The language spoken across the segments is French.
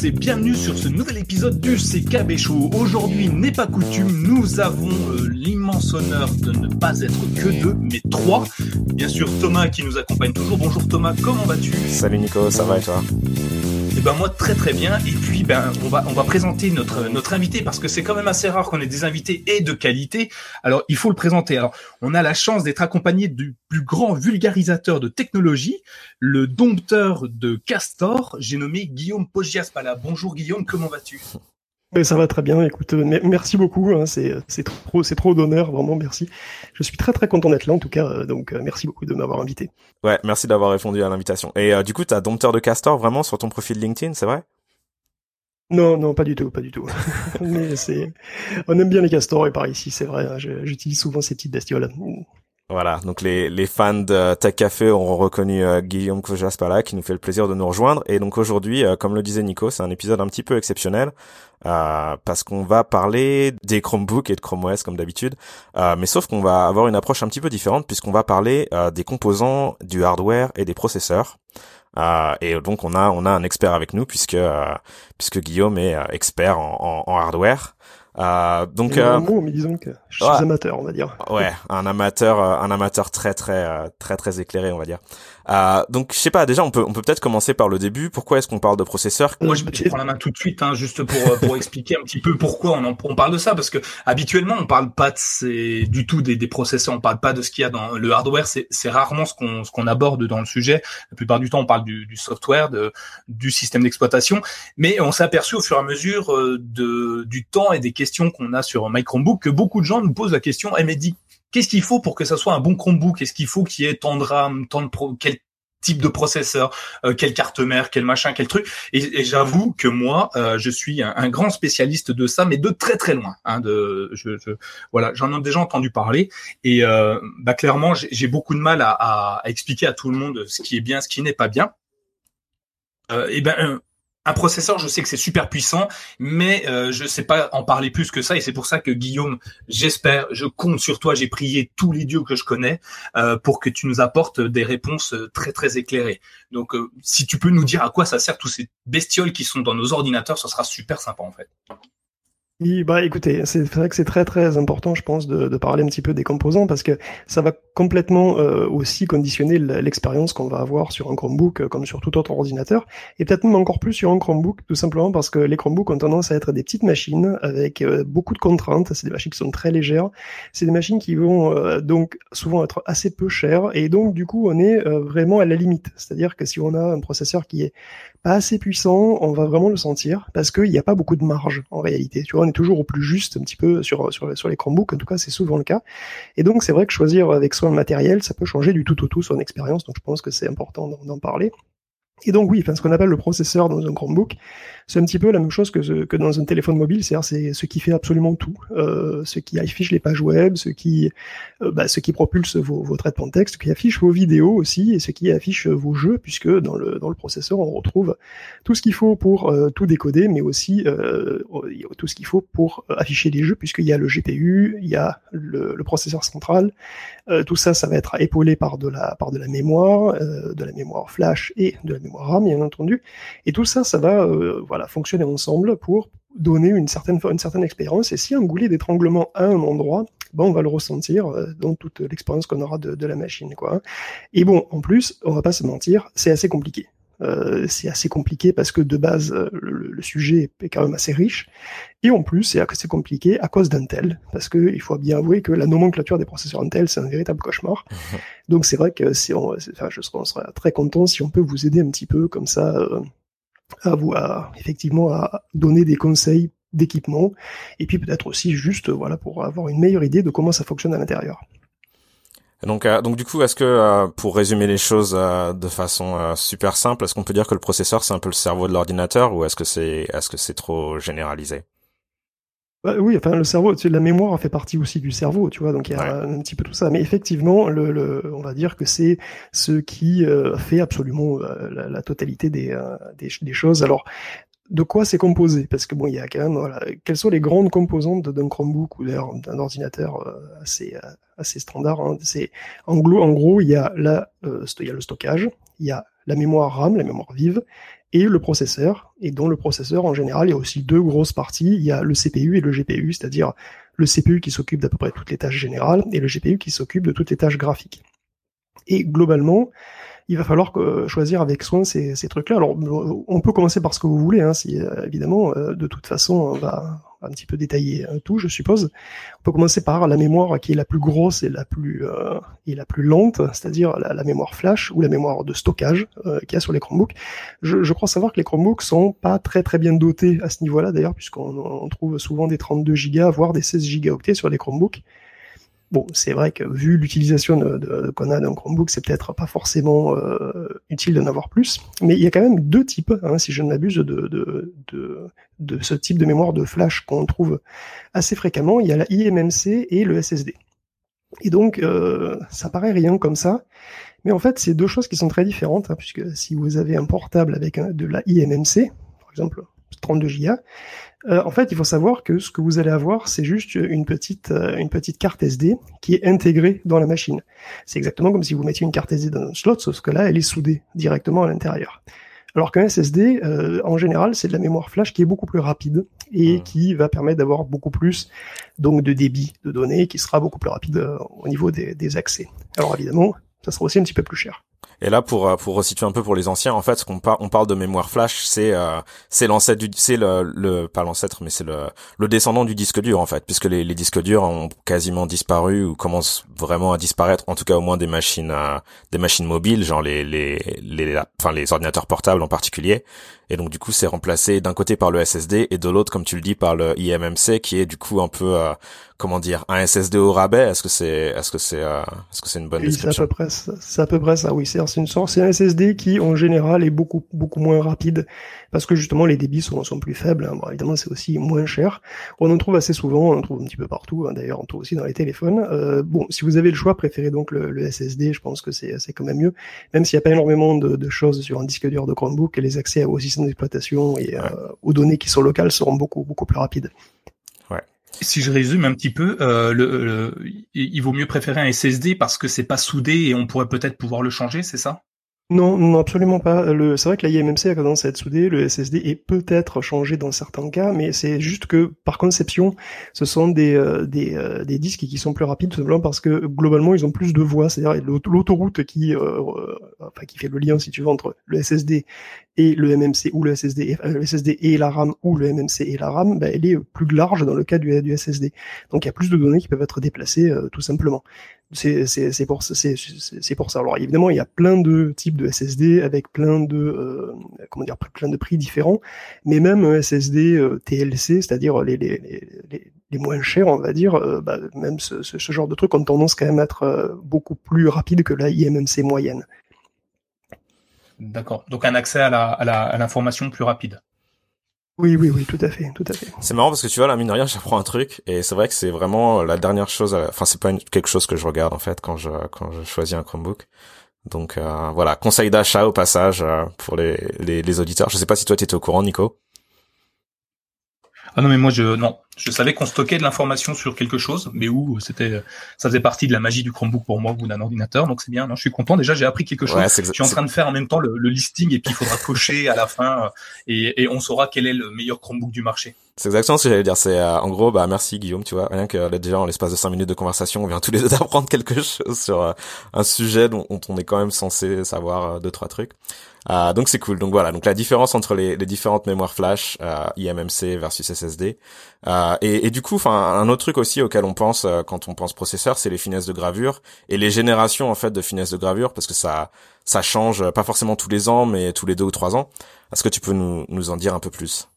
tous et bienvenue sur ce nouvel épisode du CKB Show. Aujourd'hui n'est pas coutume, nous avons euh, l'immense honneur de ne pas être que deux, mais trois. Bien sûr Thomas qui nous accompagne toujours. Bonjour Thomas, comment vas-tu? Salut Nico, ça va et toi? Eh ben moi très très bien et puis ben on va on va présenter notre notre invité parce que c'est quand même assez rare qu'on ait des invités et de qualité. Alors il faut le présenter. Alors on a la chance d'être accompagné du plus grand vulgarisateur de technologie, le dompteur de Castor. J'ai nommé Guillaume Pogiaspala. Bonjour Guillaume, comment vas-tu? Ça va très bien. Écoute, euh, merci beaucoup. Hein, c'est c'est trop c'est trop d'honneur, vraiment merci. Je suis très très content d'être là en tout cas. Euh, donc euh, merci beaucoup de m'avoir invité. Ouais, merci d'avoir répondu à l'invitation. Et du coup, t'as dompteur de castor vraiment sur ton profil LinkedIn, c'est vrai? Non, non, pas du tout, pas du tout. Mais c'est on aime bien les castors et par ici, c'est vrai. Hein, j'utilise souvent ces petites bestioles. Voilà, donc les, les fans de Tech Café auront reconnu euh, Guillaume Kojaspala qui nous fait le plaisir de nous rejoindre. Et donc aujourd'hui, euh, comme le disait Nico, c'est un épisode un petit peu exceptionnel euh, parce qu'on va parler des Chromebooks et de Chrome OS comme d'habitude. mais sauf qu'on va avoir une approche un petit peu différente puisqu'on va parler des composants, du hardware et des processeurs. Et donc on a on a un expert avec nous puisque puisque Guillaume est expert en, en hardware. Euh, donc euh, mot, mais disons que je suis amateur, on va dire. Ouais, un amateur, euh, un amateur très très euh, très très éclairé, on va dire. Euh, donc je sais pas, déjà on peut on peut peut-être commencer par le début. Pourquoi est-ce qu'on parle de processeur Moi je, prends la main tout de suite, hein, juste pour pour expliquer un petit peu pourquoi on, en, on parle de ça, parce que habituellement on parle pas de ces, du tout des, des processeurs, on parle pas de ce qu'il y a dans le hardware. C'est c'est rarement ce qu'on ce qu'on aborde dans le sujet. La plupart du temps on parle du, du software, de du système d'exploitation, mais on s'est aperçu au fur et à mesure de du temps et des questions qu'on a sur My Chromebook que beaucoup de gens nous posent la question, eh mais dit qu'est-ce qu'il faut pour que ça soit un bon Chromebook? Qu'est-ce qu'il faut qu'il y ait tant de RAM, tant de pro, quel type de processeur, euh, quelle carte mère, quel machin, quel truc. Et, j'avoue que moi, euh, je suis un, grand spécialiste de ça, mais de très très loin. Hein, de, voilà, j'en ai déjà entendu parler. Et euh, bah, clairement, j'ai beaucoup de mal à, à, expliquer à tout le monde ce qui est bien, ce qui n'est pas bien. Et ben, un processeur, je sais que c'est super puissant, mais euh, je sais pas en parler plus que ça, et c'est pour ça que Guillaume, j'espère, je compte sur toi, j'ai prié tous les dieux que je connais euh, pour que tu nous apportes des réponses euh, très très éclairées. Donc, si tu peux nous dire à quoi ça sert tous ces bestioles qui sont dans nos ordinateurs, ça sera super sympa en fait. Oui, bah écoutez, c'est vrai que c'est très très important, je pense, de, de, parler un petit peu des composants parce que ça va complètement euh, aussi conditionner l'expérience qu'on va avoir sur un Chromebook euh, comme sur tout autre ordinateur et peut-être même encore plus sur un Chromebook, tout simplement parce que les Chromebooks ont tendance à être des petites machines avec euh, beaucoup de contraintes. C'est des machines qui sont très légères. C'est des machines qui vont donc souvent être assez peu chères et donc du coup on est vraiment à la limite. C'est-à-dire que si on a un processeur qui est pas assez puissant, on va vraiment le sentir parce qu'il n'y a pas beaucoup de marge en réalité. Tu vois, toujours au plus juste un petit peu sur sur, sur les Chromebooks, en tout cas c'est souvent le cas. Et donc c'est vrai que choisir avec soi le matériel, ça peut changer du tout au tout son expérience. Donc je pense que c'est important d'en parler. Et donc oui, enfin, ce qu'on appelle le processeur dans un Chromebook, c'est un petit peu la même chose que, que dans un téléphone mobile, c'est-à-dire c'est ce qui fait absolument tout, euh, ce qui affiche les pages web, ce qui, euh, bah, ce qui propulse vos, vos traitements de texte, ce qui affiche vos vidéos aussi, et ce qui affiche vos jeux, puisque dans le, dans le processeur on retrouve tout ce qu'il faut pour euh, tout décoder, mais aussi euh, tout ce qu'il faut pour afficher les jeux, puisqu'il y a le GPU, il y a le, le processeur central, euh, tout ça, ça va être épaulé par de la, par de la mémoire, de la mémoire flash et de la mémoire RAM, bien entendu. Et tout ça, ça va euh, voilà, fonctionner ensemble pour donner une certaine, une certaine expérience. Et si un goulet d'étranglement à un endroit, bon, on va le ressentir euh, dans toute l'expérience qu'on aura de, de, la machine. Quoi. Et bon, en plus, on va pas se mentir, c'est assez compliqué. Euh, c'est assez compliqué parce que de base, euh, le, sujet est quand même assez riche. Et en plus, c'est assez compliqué à cause d'Intel, parce que il faut bien avouer que la nomenclature des processeurs Intel, c'est un véritable cauchemar. Donc c'est vrai que si on, enfin, je serais, on très content si on peut vous aider un petit peu comme ça euh, à vous, à, effectivement, à donner des conseils d'équipement, et puis peut-être aussi juste, voilà, pour avoir une meilleure idée de comment ça fonctionne à l'intérieur. Donc, euh, donc du coup, est-ce que euh, pour résumer les choses euh, de façon super simple, est-ce qu'on peut dire que le processeur c'est un peu le cerveau de l'ordinateur ou est-ce que c'est est-ce que c'est trop généralisé? Bah, oui, enfin le cerveau, la mémoire fait partie aussi du cerveau, tu vois, donc il y a un petit peu tout ça. Mais effectivement, le, le on va dire que c'est ce qui fait absolument la, totalité des, des, des, choses. Alors, de quoi c'est composé Parce que bon, il y a quand même, voilà, quelles sont les grandes composantes d'un Chromebook ou d'un ordinateur euh, assez euh, assez standard hein C'est en gros, il y a la, euh, il y a le stockage, Il y a la mémoire RAM, la mémoire vive, et le processeur. Et dans le processeur, en général, il y a aussi deux grosses parties. Il y a le CPU et le GPU, c'est-à-dire le CPU qui s'occupe d'à peu près toutes les tâches générales et le GPU qui s'occupe de toutes les tâches graphiques. Et globalement, il va falloir choisir avec soin ces, ces trucs-là. Alors, on peut commencer par ce que vous voulez, hein, si euh, évidemment, euh, de toute façon, on va, un petit peu détailler euh, tout, je suppose. On peut commencer par la mémoire qui est la plus grosse et la plus euh, et la plus lente, c'est-à-dire la, mémoire flash ou la mémoire de stockage euh, qu'il y a sur les Chromebooks. Je, je, crois savoir que les Chromebooks sont pas très très bien dotés à ce niveau-là d'ailleurs, puisqu'on trouve souvent des 32 Go, voire des 16 gigaoctets sur les Chromebooks. Bon, c'est vrai que vu l'utilisation de, de, qu'on a d'un Chromebook, c'est peut-être pas forcément euh, utile d'en avoir plus, mais il y a quand même deux types, hein, si je ne m'abuse, de, ce type de mémoire de flash qu'on trouve assez fréquemment. Il y a la IMMC et le SSD. Et donc, euh, ça paraît rien comme ça, mais en fait, c'est deux choses qui sont très différentes, hein, puisque si vous avez un portable avec de la IMMC, par exemple 32 Go, euh, en fait, il faut savoir que ce que vous allez avoir, c'est juste une petite, euh, une petite carte SD qui est intégrée dans la machine. C'est exactement comme si vous mettiez une carte SD dans un slot, sauf que là, elle est soudée directement à l'intérieur. Alors qu'un SSD, euh, en général, c'est de la mémoire flash qui est beaucoup plus rapide et mmh. qui va permettre d'avoir beaucoup plus donc de débit de données, qui sera beaucoup plus rapide au niveau des, des accès. Alors évidemment, ça sera aussi un petit peu plus cher. Et là, pour euh, pour resituer un peu pour les anciens, en fait, ce qu'on on parle de mémoire flash, c'est euh, c'est l'ancêtre du, c'est le, le pas l'ancêtre, mais c'est le le descendant du disque dur en fait, puisque les, les disques durs ont quasiment disparu ou commencent vraiment à disparaître, en tout cas au moins des machines euh, des machines mobiles, genre les les les enfin les ordinateurs portables en particulier. Et donc du coup, c'est remplacé d'un côté par le SSD et de l'autre, comme tu le dis, par le IMMC, qui est du coup un peu comment dire un SSD au rabais Est-ce que c'est est-ce que c'est euh, est-ce que c'est une bonne description C'est à peu près c'est à peu près ça. Oui, c'est une sorte c'est un SSD qui en général est beaucoup beaucoup moins rapide parce que justement les débits sont sont plus faibles. Hein. Bon, évidemment, c'est aussi moins cher. On en trouve assez souvent, on en trouve un petit peu partout. Hein. D'ailleurs, on trouve aussi dans les téléphones. Euh, bon, si vous avez le choix, préférez donc le, le SSD. Je pense que c'est c'est quand même mieux, même s'il n'y a pas énormément de, de, choses sur un disque dur de Chromebook. Les accès au système d'exploitation et euh, aux données qui sont locales seront beaucoup beaucoup plus rapides. Si je résume un petit peu, euh, le, il vaut mieux préférer un SSD parce que c'est pas soudé et on pourrait peut-être pouvoir le changer, c'est ça? Non, non, absolument pas. C'est vrai que la IMMC a tendance à être soudée, le SSD est peut-être changé dans certains cas, mais c'est juste que par conception, ce sont des, euh, des, euh, des, disques qui sont plus rapides, tout simplement parce que globalement ils ont plus de voies, c'est-à-dire l'autoroute qui, euh, enfin, qui fait le lien, si tu veux, entre le SSD et le MMC ou le SSD, le SSD et la RAM ou le MMC et la RAM, ben, elle est plus large dans le cas du, SSD. Donc il y a plus de données qui peuvent être déplacées tout simplement. C'est pour, pour ça. Alors évidemment, il y a plein de types de SSD avec plein de euh, comment dire plein de prix différents, mais même un SSD euh, TLC, c'est-à-dire les, les, les, les, moins chers, on va dire, euh, bah, même ce, ce, genre de trucs ont tendance quand même à être beaucoup plus rapide que la IMMC moyenne. D'accord. Donc un accès à la à l'information plus rapide. Oui, oui, oui, tout à fait, tout à fait. C'est marrant parce que tu vois, la mine de rien, j'apprends un truc et c'est vrai que c'est vraiment la dernière chose. Enfin, c'est pas quelque chose que je regarde en fait quand je quand je choisis un Chromebook. Donc euh, voilà, conseil d'achat au passage euh, pour les, les, les auditeurs. Je sais pas si toi tu étais au courant, Nico. Ah non mais moi je non, je savais qu'on stockait de l'information sur quelque chose, mais où c'était ça faisait partie de la magie du Chromebook pour moi ou d'un ordinateur, donc c'est bien. Non, je suis content. Déjà j'ai appris quelque chose. je suis en train de faire en même temps le, listing et puis il faudra cocher à la fin et, et, on saura quel est le meilleur Chromebook du marché. C'est exactement ce que j'allais dire. C'est euh, en gros bah merci Guillaume, tu vois, rien que déjà en l'espace de cinq minutes de conversation, on vient tous les deux d'apprendre quelque chose sur euh, un sujet dont, on est quand même censé savoir euh, deux trois trucs. Euh, donc c'est cool. Donc voilà. Donc la différence entre les, les différentes mémoires flash euh, IMMC versus SSD. Euh, et, et, du coup, enfin un autre truc aussi auquel on pense euh, quand on pense processeur, c'est les finesses de gravure et les générations en fait de finesses de gravure parce que ça ça change pas forcément tous les ans, mais tous les deux ou trois ans. Est-ce que tu peux nous nous en dire un peu plus?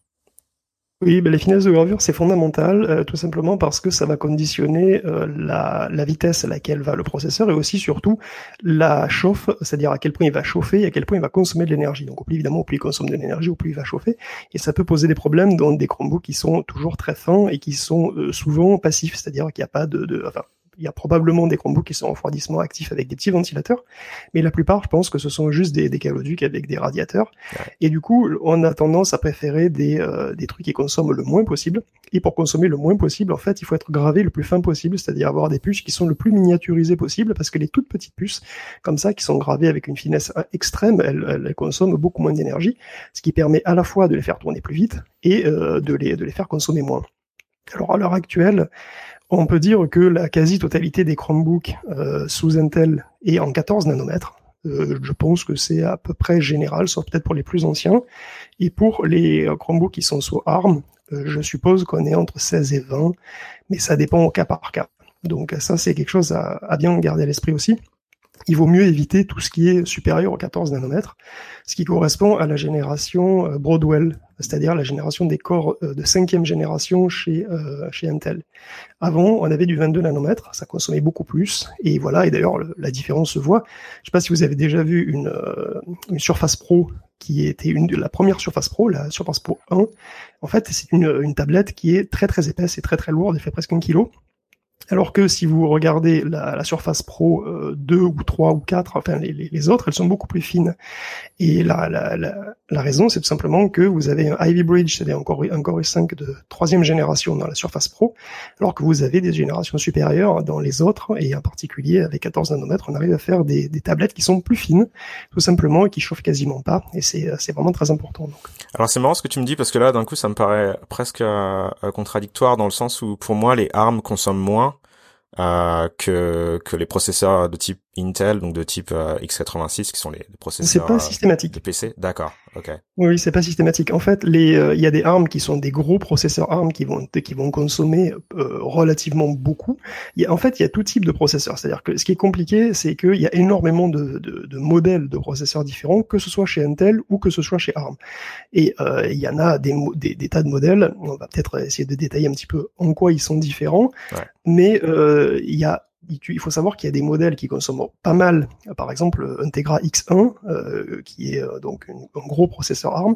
Oui, les finesses de gravure, c'est fondamental, euh, tout simplement parce que ça va conditionner euh, la, la, vitesse à laquelle va le processeur et aussi surtout la chauffe, c'est-à-dire à quel point il va chauffer et à quel point il va consommer de l'énergie. Donc au plus évidemment, au plus il consomme de l'énergie, au plus il va chauffer. Et ça peut poser des problèmes dans des Chromebooks qui sont toujours très fins et qui sont euh, souvent passifs, c'est-à-dire qu'il n'y a pas de, de enfin, y a probablement des Chromebooks qui sont en refroidissement actif avec des petits ventilateurs, mais la plupart, je pense que ce sont juste des, des caloducs avec des radiateurs. Et du coup, on a tendance à préférer des, euh, des trucs qui consomment le moins possible. Et pour consommer le moins possible, en fait, il faut être gravé le plus fin possible, c'est-à-dire avoir des puces qui sont le plus miniaturisées possible, parce que les toutes petites puces, comme ça, qui sont gravées avec une finesse extrême, elles, elles consomment beaucoup moins d'énergie, ce qui permet à la fois de les faire tourner plus vite et euh, de, les, de les faire consommer moins. Alors à l'heure actuelle, on peut dire que la quasi-totalité des Chromebooks euh, sous Intel est en 14 nanomètres. Euh, je pense que c'est à peu près général, sauf peut-être pour les plus anciens. Et pour les Chromebooks qui sont sous ARM, je suppose qu'on est entre 16 et 20, mais ça dépend au cas par cas. Donc ça, c'est quelque chose à, à bien garder à l'esprit aussi il vaut mieux éviter tout ce qui est supérieur aux 14 nanomètres, ce qui correspond à la génération euh, Broadwell, c'est-à-dire la génération des corps euh, de cinquième génération chez, euh, chez Intel. Avant, on avait du 22 nanomètres, ça consommait beaucoup plus, et voilà, et d'ailleurs la différence se voit. Je ne sais pas si vous avez déjà vu une, Surface Pro qui était une de la première Surface Pro, la Surface Pro 1. En fait, c'est une, une tablette qui est très très épaisse et très très lourde, elle fait presque un kilo. Alors que si vous regardez la, Surface Pro 2 euh, ou 3 ou 4, enfin les, autres, elles sont beaucoup plus fines. Et la, la, la, raison, c'est tout simplement que vous avez un Ivy Bridge, c'est-à-dire encore un Core i5 de troisième génération dans la Surface Pro, alors que vous avez des générations supérieures dans les autres, et en particulier avec 14 nanomètres, on arrive à faire des, tablettes qui sont plus fines, tout simplement, et qui chauffent quasiment pas. Et c'est vraiment très important. Donc. Alors c'est marrant ce que tu me dis, parce que là, d'un coup, ça me paraît presque euh, contradictoire dans le sens où, pour moi, les ARM consomment moins euh, que que les processeurs de type Intel, donc de type euh, x86, qui sont les, processeurs. C'est pas systématique. De PC, d'accord, ok. Oui, c'est pas systématique. En fait, les, euh, il y a des ARM qui sont des gros processeurs ARM qui vont qui vont consommer euh, relativement beaucoup. Il y a, en fait, il y a tout type de processeurs. C'est-à-dire que ce qui est compliqué, c'est qu'il y a énormément de, de, de, modèles de processeurs différents, que ce soit chez Intel ou que ce soit chez ARM. Et il y en a des, des, des, tas de modèles. On va peut-être essayer de détailler un petit peu en quoi ils sont différents. Ouais. Mais il y a il faut savoir qu'il y a des modèles qui consomment pas mal. Par exemple, Integra X1, euh, qui est euh, donc un gros processeur ARM,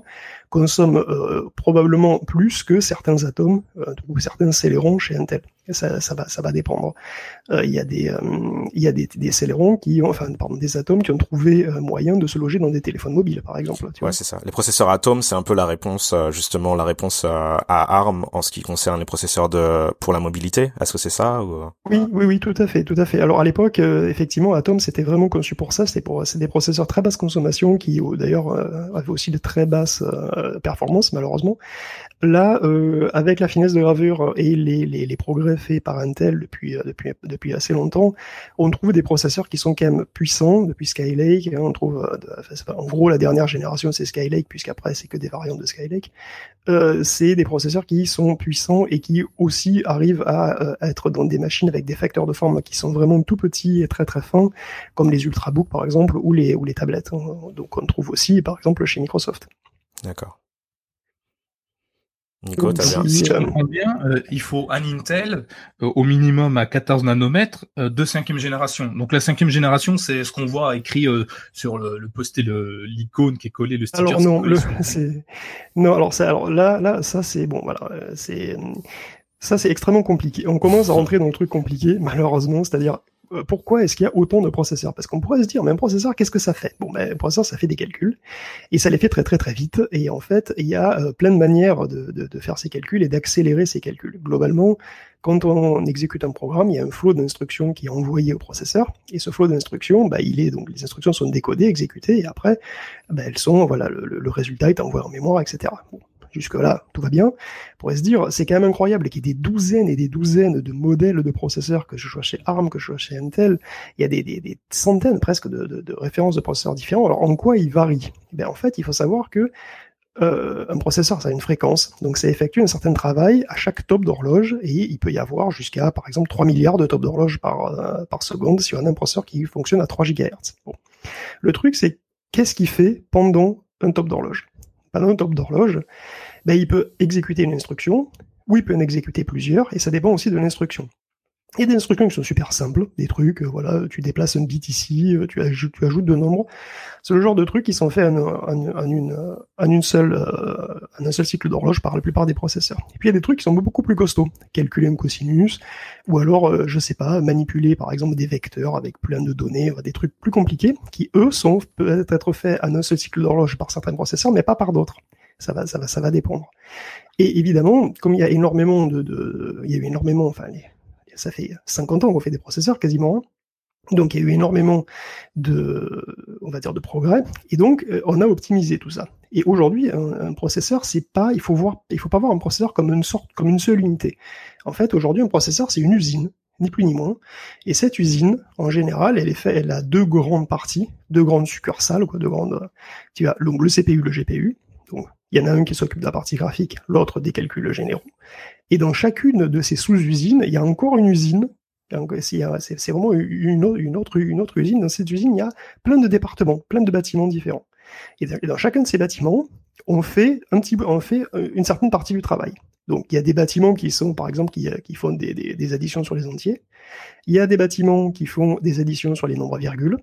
consomme euh, probablement plus que certains atomes ou certains Celeron chez Intel ça, ça, va, ça va dépendre. Euh, il y a des, euh, il y a des, des qui ont, enfin, pardon, des atomes qui ont trouvé euh, moyen de se loger dans des téléphones mobiles, par exemple. Tu ouais, c'est ça. Les processeurs atomes, c'est un peu la réponse, justement, la réponse à ARM en ce qui concerne les processeurs de pour la mobilité. Est-ce que c'est ça ou... Oui, oui, oui, tout à fait, tout à fait. Alors à l'époque, effectivement, Atom, c'était vraiment conçu pour ça. C'était pour, c'est des processeurs très basse consommation qui, d'ailleurs, avaient aussi de très basses performances, malheureusement. Là, euh, avec la finesse de gravure et les, les, les, progrès faits par Intel depuis, euh, depuis, depuis assez longtemps, on trouve des processeurs qui sont quand même puissants depuis Skylake. Hein, on trouve, euh, en gros, la dernière génération c'est Skylake, puisqu'après c'est que des variantes de Skylake. Euh, c'est des processeurs qui sont puissants et qui aussi arrivent à, à, être dans des machines avec des facteurs de forme qui sont vraiment tout petits et très très fins, comme les ultrabooks par exemple ou les ou les tablettes. Hein. Donc on trouve aussi par exemple chez Microsoft. D'accord. Nico, si je comprends bien, euh, il faut un Intel euh, au minimum à 14 nanomètres euh, de cinquième génération. Donc la cinquième génération, c'est ce qu'on voit écrit sur le, le posté l'icône qui est collé, le sticker. Alors non, le, non. Alors ça, alors là, là, ça c'est bon. Voilà, c'est ça c'est extrêmement compliqué. On commence à rentrer dans le truc compliqué, malheureusement. C'est-à-dire pourquoi est-ce qu'il y a autant de processeurs? Parce qu'on pourrait se dire, mais un processeur, qu'est-ce que ça fait? Bon, ben, un processeur, ça fait des calculs, et ça les fait très très très vite, et en fait, il y a euh, plein de manières de, faire ces calculs et d'accélérer ces calculs. Globalement, quand on exécute un programme, il y a un flot d'instructions qui est envoyé au processeur, et ce flot d'instructions, bah, il est donc les instructions sont décodées, exécutées, et après, bah, elles sont, voilà, le, résultat est envoyé en mémoire, etc. Jusque-là, tout va bien. On pourrait se dire, c'est quand même incroyable qu'il y ait des douzaines et des douzaines de modèles de processeurs, que je sois chez ARM, que je sois chez Intel. Il y a des, centaines presque de, références de processeurs différents. Alors, en quoi ils varient? Eh En fait, il faut savoir que euh, un processeur, ça a une fréquence, donc ça effectue un certain travail à chaque top d'horloge, et il peut y avoir jusqu'à, par exemple, 3 milliards de top d'horloge par, euh, par seconde si on a un processeur qui fonctionne à 3 GHz. Bon. Le truc, c'est qu'est-ce qu'il fait pendant un top d'horloge? Pendant un top d'horloge, ben, il peut exécuter une instruction, ou il peut en exécuter plusieurs, et ça dépend aussi de l'instruction. Il y a des instructions qui sont super simples, des trucs, euh, voilà, tu déplaces un bit ici, euh, tu ajoutes, tu ajoutes de nombres. C'est le genre de trucs qui sont faits en, une, seule, euh, en un seul cycle d'horloge par la plupart des processeurs. Et puis il y a des trucs qui sont beaucoup plus costauds, calculer un cosinus, ou alors, je sais pas, manipuler par exemple des vecteurs avec plein de données, des trucs plus compliqués, qui eux sont peut-être être faits en un seul cycle d'horloge par certains processeurs, mais pas par d'autres. Ça va, ça va, ça va dépendre. Et évidemment, comme il y a énormément de, il y a eu énormément, enfin, ça fait 50 ans qu'on fait des processeurs quasiment. Donc il y a eu énormément de, on va dire, de progrès, et donc euh, on a optimisé tout ça. Et aujourd'hui, un, processeur, c'est pas, il faut voir, il faut pas voir un processeur comme une sorte, comme une seule unité. En fait, aujourd'hui, un processeur, c'est une usine, ni plus ni moins. Et cette usine, en général, elle est faite, elle a deux grandes parties, deux grandes succursales, quoi, deux grandes. Tu as le CPU, le GPU. Donc il y en a un qui s'occupe de la partie graphique, l'autre des calculs généraux. Et dans chacune de ces sous-usines, il y a encore une usine. C'est vraiment une autre, usine. Dans cette usine, il y a plein de départements, plein de bâtiments différents. Et dans chacun de ces bâtiments, on fait un petit, on fait euh, une certaine partie du travail. Donc il y a des bâtiments qui sont, par exemple, qui, qui font des, additions sur les entiers. Il y a des bâtiments qui font des additions sur les nombres virgules.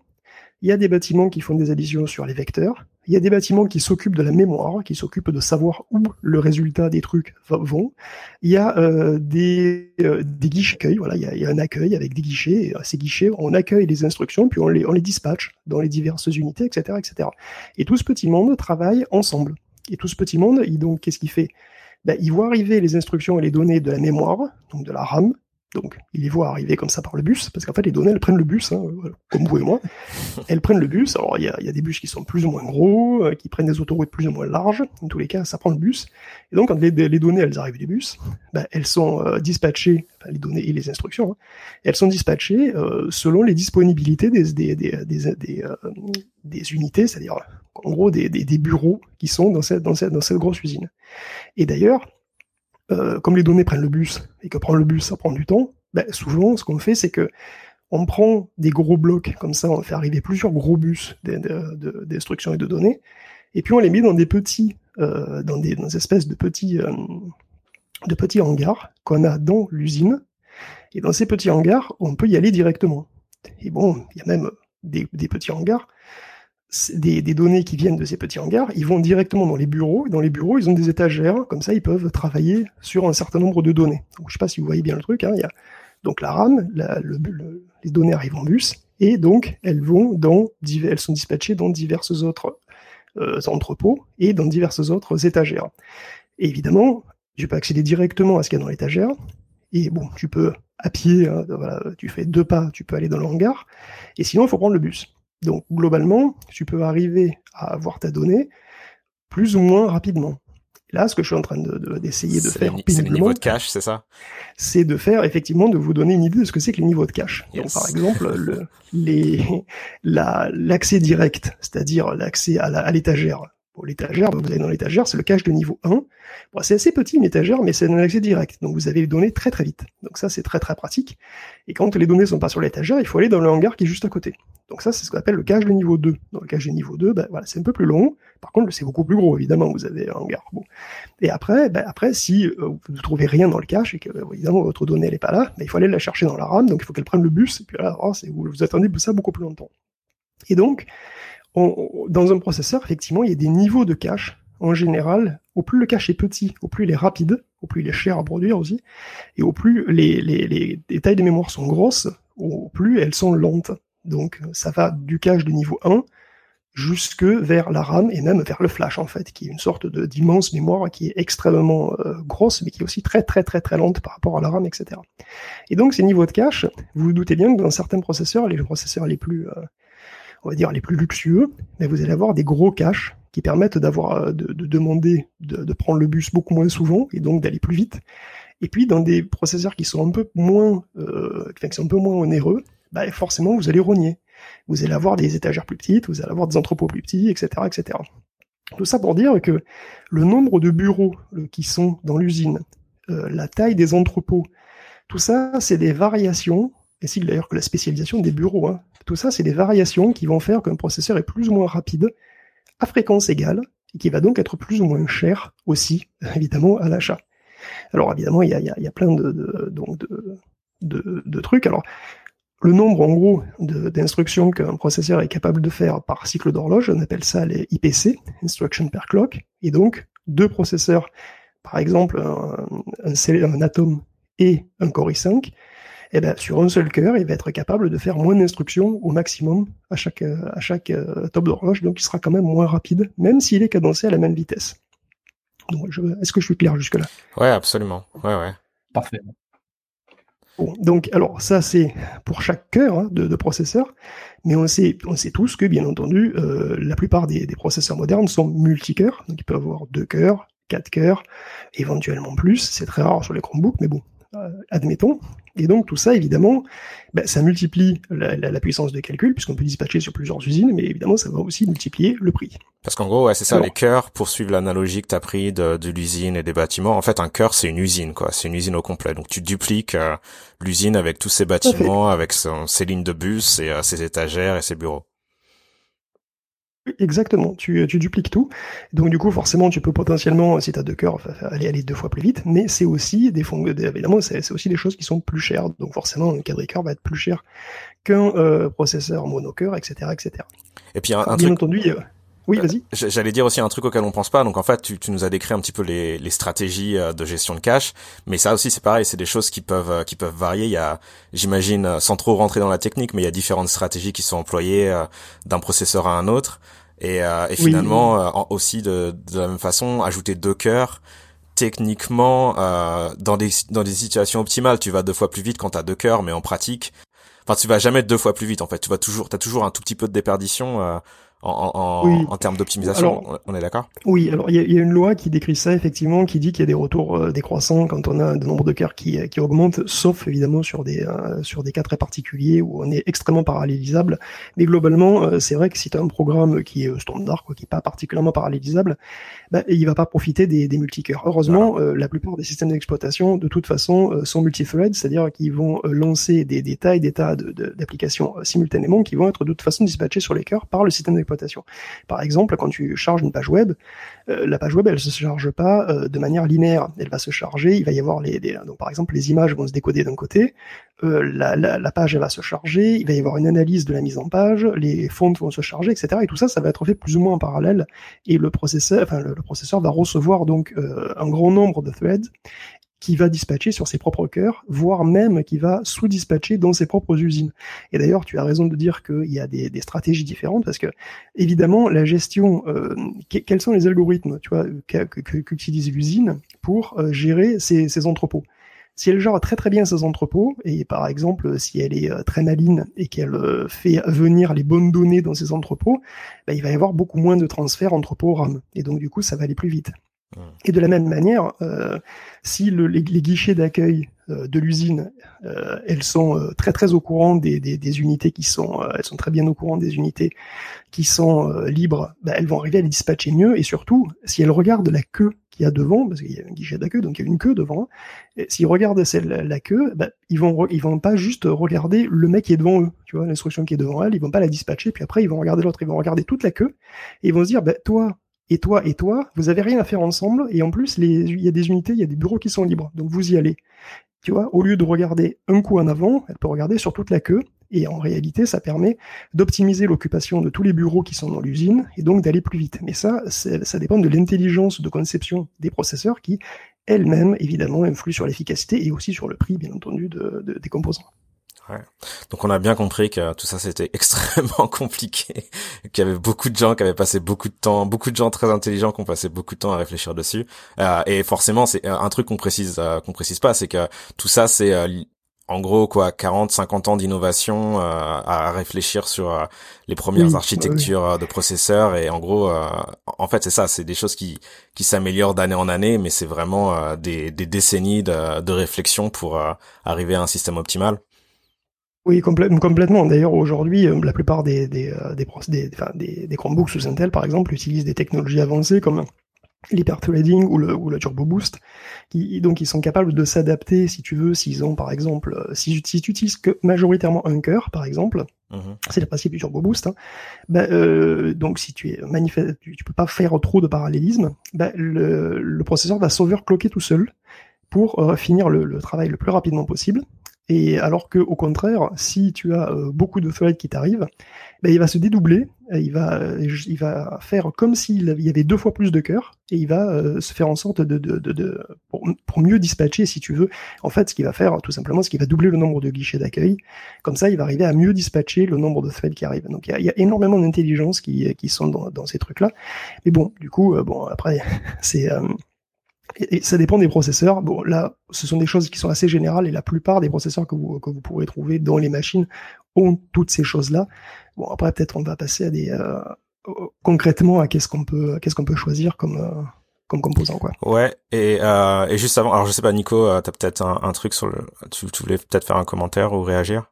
Il y a des bâtiments qui font des additions sur les vecteurs. Il y a des bâtiments qui s'occupent de la mémoire, qui s'occupent de savoir où le résultat des trucs vont. Il y a euh, des, euh, des guichets accueil, voilà, il y, a, un accueil avec des guichets. Et, euh, ces guichets, on accueille les instructions, puis on les, on dispatche dans les diverses unités, etc., etc. Et tout ce petit monde travaille ensemble. Et tout ce petit monde, donc, qu'est-ce qu'il fait? Ben, Il voit arriver les instructions et les données de la mémoire, donc de la RAM, donc, il les voit arriver comme ça par le bus, parce qu'en fait, les données, elles prennent le bus, hein, comme vous et moi. Elles prennent le bus. Alors, il y a, y a, des bus qui sont plus ou moins gros, euh, qui prennent des autoroutes plus ou moins larges. En tous les cas, ça prend le bus. Et donc, quand les, les données, elles arrivent du bus, bah, elles sont euh, dispatchées, enfin, les données et les instructions, hein, elles sont dispatchées euh, selon les disponibilités des, des, des, des, des unités, c'est-à-dire, en gros, des, des, bureaux qui sont dans cette, dans cette, dans cette grosse usine. Et d'ailleurs, euh, comme les données prennent le bus et que prendre le bus ça prend du temps, ben, souvent ce qu'on fait c'est que on prend des gros blocs comme ça, on fait arriver plusieurs gros bus d'instructions et de données, et puis on les met dans des petits, euh, dans, des, espèces de petits, euh, de petits hangars qu'on a dans l'usine. Et dans ces petits hangars, on peut y aller directement. Et bon, il y a même des petits hangars des, données qui viennent de ces petits hangars, ils vont directement dans les bureaux. Et dans les bureaux, ils ont des étagères, comme ça, ils peuvent travailler sur un certain nombre de données. Je sais pas si vous voyez bien le truc. Hein, il y a donc la RAM, les données arrivent en bus, et donc elles vont dans, elles sont dispatchées dans diverses autres euh, entrepôts et dans diverses autres étagères. Évidemment, tu peux accéder directement à ce qu'il y a dans l'étagère. Et bon, tu peux à pied, hein, voilà, tu fais deux pas, tu peux aller dans le hangar. Et sinon, il faut prendre le bus. Donc globalement, tu peux arriver à avoir ta donnée plus ou moins rapidement. Là, ce que je suis en train d'essayer de, faire C'est le niveau de cache, c'est ça? C'est de faire effectivement de vous donner une idée de ce que c'est que les niveaux de cache. Donc par exemple, le, les, l'accès direct, c'est-à-dire l'accès à l'étagère. Bon, l'étagère, vous allez dans l'étagère, c'est le cache de niveau 1. Bon, c'est assez petit une étagère, mais c'est un accès direct. Donc vous avez les données très très vite. Donc ça, c'est très très pratique. Et quand les données sont pas sur l'étagère, il faut aller dans le hangar qui est juste à côté. Donc ça, c'est ce qu'on appelle le cache de niveau 2. Dans le cache de niveau 2, ben, voilà, c'est un peu plus long. Par contre, c'est beaucoup plus gros, évidemment, vous avez un hangar. Bon. Et après, ben, après, si euh, vous ne trouvez rien dans le cache et que, ben, évidemment, votre donnée, elle pas là, ben, il faut aller la chercher dans la RAM, donc il faut qu'elle prenne le bus, et puis là, oh, vous, vous attendez ça beaucoup plus longtemps. Et donc, dans un processeur, effectivement, il y a des niveaux de cache. En général, au plus le cache est petit, au plus il est rapide, au plus il est cher à produire aussi, et au plus les, les, les, tailles de mémoire sont grosses, au plus elles sont lentes. Donc ça va du cache de niveau 1 jusque vers la RAM et même vers le flash en fait, qui est une sorte d'immense mémoire qui est extrêmement euh, grosse, mais qui est aussi très très très très lente par rapport à la RAM, etc. Et donc ces niveaux de cache, vous vous doutez bien que dans certains processeurs, les processeurs les plus euh, on va dire, les plus luxueux, mais vous allez avoir des gros caches qui permettent d'avoir, euh, de, demander de, prendre le bus beaucoup moins souvent et donc d'aller plus vite. Et puis dans des processeurs qui sont un peu moins, euh, qui sont un peu moins onéreux, bah forcément vous allez rogner. Vous allez avoir des étagères plus petites, vous allez avoir des entrepôts plus petits, etc., etc. Tout ça pour dire que le nombre de bureaux euh, qui sont dans l'usine, la taille des entrepôts, tout ça, c'est des variations ainsi d'ailleurs que la spécialisation des bureaux. Hein. Tout ça, c'est des variations qui vont faire qu'un processeur est plus ou moins rapide à fréquence égale et qui va donc être plus ou moins cher aussi, évidemment, à l'achat. Alors évidemment, il y a, plein de, trucs. Alors, le nombre, en gros, d'instructions qu'un processeur est capable de faire par cycle d'horloge, on appelle ça les IPC, Instruction per Clock. Et donc, deux processeurs, par exemple, un, un, atome et un Core i5, eh ben, sur un seul cœur, il va être capable de faire moins d'instructions au maximum à chaque, à chaque euh, top d'horloge, donc il sera quand même moins rapide, même s'il est cadencé à la même vitesse. Est-ce que je suis clair jusque-là? Ouais, absolument. Ouais, ouais. Parfait donc, alors ça c'est pour chaque cœur hein, de, de, processeur, mais on sait, on sait tous que bien entendu, euh, la plupart des, des, processeurs modernes sont multicœurs, donc ils peuvent avoir deux cœurs, quatre cœurs, éventuellement plus. C'est très rare sur les Chromebooks, mais bon, admettons. Et donc tout ça, évidemment, ben, ça multiplie la, puissance de calcul, puisqu'on peut dispatcher sur plusieurs usines, mais évidemment, ça va aussi multiplier le prix. Parce qu'en gros, ouais, c'est ça, les cœurs poursuivent l'analogie que tu as pris de, l'usine et des bâtiments. En fait, un cœur, c'est une usine, quoi. C'est une usine au complet. Donc tu dupliques euh, l'usine avec tous ses bâtiments, avec ses lignes de bus et euh, ses étagères et ses bureaux. Exactement, tu, tu, dupliques tout. Donc du coup, forcément, tu peux potentiellement, si tu as deux cœurs, aller aller deux fois plus vite, mais c'est aussi des fonds, évidemment, c'est aussi des choses qui sont plus chères. Donc forcément, un quadricœur va être plus cher qu'un euh, processeur monocœur, etc., etc. Et puis un, un Bien entendu, euh, oui, vas-y. J'allais dire aussi un truc auquel on pense pas. Donc en fait, tu, tu nous as décrit un petit peu les, les, stratégies euh, de gestion de cache, mais ça aussi c'est pareil, c'est des choses qui peuvent qui peuvent varier. Il y a, j'imagine, sans trop rentrer dans la technique, mais il y a différentes stratégies qui sont employées d'un processeur à un autre. Et, euh, et finalement, euh, aussi de, de, la même façon, ajouter deux cœurs, techniquement, euh, dans des dans des situations optimales, tu vas deux fois plus vite quand t'as deux cœurs, mais en pratique, enfin, tu vas jamais deux fois plus vite. En fait, tu vas toujours, t'as toujours un tout petit peu de déperdition. Euh, en, en, en termes d'optimisation, on est d'accord? Oui, alors il y a, y a, une loi qui décrit ça effectivement, qui dit qu'il y a des retours euh, décroissants quand on a un nombre de cœurs qui, qui augmente, sauf évidemment sur des euh, sur des cas très particuliers où on est extrêmement parallélisable. Mais globalement, euh, c'est vrai que si tu as un programme qui est standard, quoi, qui est pas particulièrement parallélisable, bah, il va pas profiter des, des multicœurs. Heureusement, la plupart des systèmes d'exploitation, de toute façon, sont multithread, c'est-à-dire qu'ils vont lancer des, des tas et des tas d'applications de, simultanément qui vont être de toute façon dispatchées sur les cœurs par le système d'exploitation par exemple, quand tu charges une page web, euh, la page web, elle se charge pas euh, de manière linéaire. Elle va se charger, il va y avoir les, donc par exemple, les images vont se décoder d'un côté, euh, la, la, page elle va se charger, il va y avoir une analyse de la mise en page, les fontes vont se charger, etc. Et tout ça, ça va être fait plus ou moins en parallèle. Et le processeur, enfin le, le processeur va recevoir donc un grand nombre de threads qui va dispatcher sur ses propres cœurs, voire même qui va sous-dispatcher dans ses propres usines. Et d'ailleurs, tu as raison de dire qu'il y a des, stratégies différentes parce que, évidemment, la gestion, euh, quels sont les algorithmes, tu vois, qu'utilise l'usine pour euh, gérer ses, entrepôts? Si elle gère très très bien ses entrepôts, et par exemple si elle est euh, très maline et qu'elle fait venir les bonnes données dans ses entrepôts, bah, il va y avoir beaucoup moins de transferts entrepôts-RAM. Et donc du coup, ça va aller plus vite. Et de la même manière, euh, si le, les, guichets d'accueil euh, de l'usine, euh, elles sont très très au courant des, unités qui sont, elles sont très bien au courant des unités qui sont libres, bah, elles vont arriver à les dispatcher mieux. Et surtout, si elles regardent la queue qu'il y a devant, parce qu'il y a un guichet d'accueil, donc il y a une queue devant. S'ils regardent la queue, bah, ils vont ils vont pas juste regarder le mec qui est devant eux, tu vois, l'instruction qui est devant elle, ils vont pas la dispatcher, puis après ils vont regarder l'autre, ils vont regarder toute la queue et ils vont se dire, bah, toi, et toi et toi, vous avez rien à faire ensemble, et en plus, il y a des unités, il y a des bureaux qui sont libres, donc vous y allez. Tu vois, au lieu de regarder un coup en avant, elle peut regarder sur toute la queue, et en réalité, ça permet d'optimiser l'occupation de tous les bureaux qui sont dans l'usine, et donc d'aller plus vite. Mais ça, ça dépend de l'intelligence de conception des processeurs qui, elle-même, évidemment, influe sur l'efficacité et aussi sur le prix, bien entendu, de, des composants. Ouais. Donc on a bien compris que tout ça c'était extrêmement compliqué, qu'il y avait beaucoup de gens qui avaient passé beaucoup de temps, beaucoup de gens très intelligents qui ont passé beaucoup de temps à réfléchir dessus. Euh, et forcément, c'est un truc qu'on précise euh, qu'on précise pas, c'est que tout ça c'est euh, en gros quoi 40 50 ans d'innovation euh, à réfléchir sur les premières architectures de processeurs et en gros en fait c'est ça c'est des choses qui qui s'améliorent d'année en année mais c'est vraiment des, des décennies de, de réflexion pour arriver à un système optimal oui, complètement. D'ailleurs, aujourd'hui, euh, la plupart des, des, euh, des, des, enfin, des, des Chromebooks sous Intel, par exemple, utilisent des technologies avancées comme l'hyperthreading ou le, ou le turbo boost, qui, donc ils sont capables de s'adapter, si tu veux, s'ils ont, par exemple, euh, si, si tu utilises que majoritairement un cœur, par exemple, mhm. c'est le principe du turbo boost, hein, bah, euh, donc si tu es manifeste, tu, tu, peux pas faire trop de parallélisme, bah, le, le processeur va sauver cloquer tout seul pour finir le, le travail le plus rapidement possible Et alors que au contraire, si tu as beaucoup de threads qui t'arrivent, ben, il va se dédoubler, il va, il va faire comme s'il y avait deux fois plus de cœurs, et il va se faire en sorte de, de, de, pour, pour, mieux dispatcher, si tu veux. En fait, ce qu'il va faire, tout simplement, c'est qu'il va doubler le nombre de guichets d'accueil. Comme ça, il va arriver à mieux dispatcher le nombre de threads qui arrivent. Donc, il y a, énormément d'intelligence qui, qui sont dans, dans ces trucs-là. Mais bon, du coup, bon, après, c'est et, ça dépend des processeurs. Bon, là, ce sont des choses qui sont assez générales et la plupart des processeurs que vous, que vous pourrez trouver dans les machines ont toutes ces choses-là. Bon, après, peut-être on va passer à des euh, concrètement à qu'est-ce qu'on peut, qu'est-ce qu'on peut choisir comme euh, comme composant, quoi. Ouais. Et euh, et juste avant, alors je sais pas, Nico, t'as peut-être un, un, truc sur le, tu, tu voulais peut-être faire un commentaire ou réagir?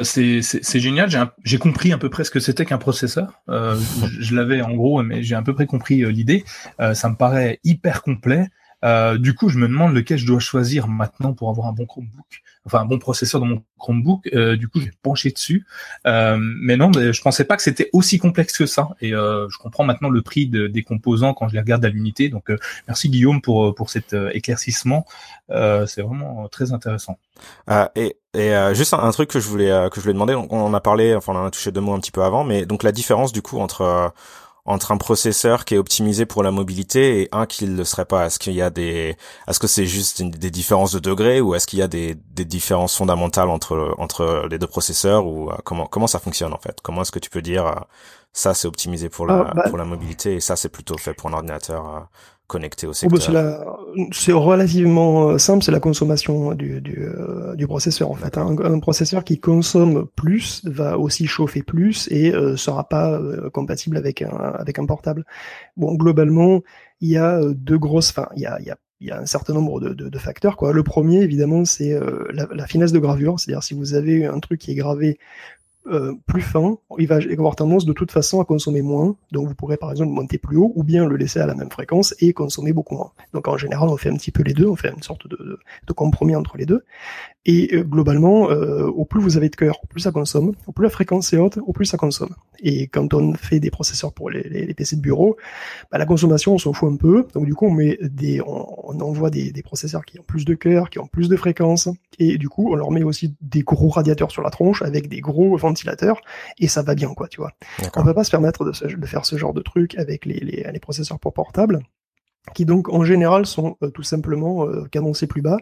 C'est génial. J'ai compris à peu près ce que c'était qu'un processeur. Euh, je, l'avais en gros, mais j'ai à peu près compris euh, l'idée. Euh, ça me paraît hyper complet. Euh, du coup, je me demande lequel je dois choisir maintenant pour avoir un bon Chromebook, enfin un bon processeur dans mon Chromebook. Euh, du coup, je vais pencher dessus. Euh, mais non, mais je pensais pas que c'était aussi complexe que ça. Et euh, je comprends maintenant le prix de, des composants quand je les regarde à l'unité. Donc, euh, merci Guillaume pour pour cet éclaircissement. C'est vraiment très intéressant. et et juste un, truc que je voulais que je voulais demander. On en a parlé, enfin on en a touché deux mots un petit peu avant, mais donc la différence du coup entre entre un processeur qui est optimisé pour la mobilité et un qui ne le serait pas. Est-ce qu'il y a des, est-ce que c'est juste des différences de degrés ou est-ce qu'il y a des, des différences fondamentales entre entre les deux processeurs ou euh, comment comment ça fonctionne en fait? Comment est-ce que tu peux dire euh, ça c'est optimisé pour la ah, bah pour la mobilité et ça c'est plutôt fait pour un ordinateur euh, connecté au oh, bah, C'est relativement euh, simple, c'est la consommation du, du, euh, du processeur en fait. Un, un, processeur qui consomme plus va aussi chauffer plus et euh, sera pas euh, compatible avec un, avec un portable. Bon, globalement, il y a deux grosses, enfin, il y a, il y a il y a un certain nombre de, de, de facteurs. Quoi. Le premier, évidemment, c'est la, la, finesse de gravure. C'est-à-dire si vous avez un truc qui est gravé euh, plus fin, il va avoir tendance de toute façon à consommer moins. Donc vous pourrez par exemple monter plus haut ou bien le laisser à la même fréquence et consommer beaucoup moins. Donc en général, on fait un petit peu les deux, on fait une sorte de, compromis entre les deux. Et euh, globalement, euh, au plus vous avez de cœur, au plus ça consomme. Au plus la fréquence est haute, au plus ça consomme. Et quand on fait des processeurs pour les, PC de bureau, bah, la consommation on s'en fout un peu. Donc du coup, on met des, on, envoie des, des, processeurs qui ont plus de cœur, qui ont plus de fréquence, et du coup, on leur met aussi des gros radiateurs sur la tronche avec des gros ventilateurs, et ça va bien, quoi, tu vois. On peut pas se permettre de, de, faire ce genre de truc avec les, les, les processeurs pour portable qui donc en général sont euh, tout simplement euh, cadencés plus bas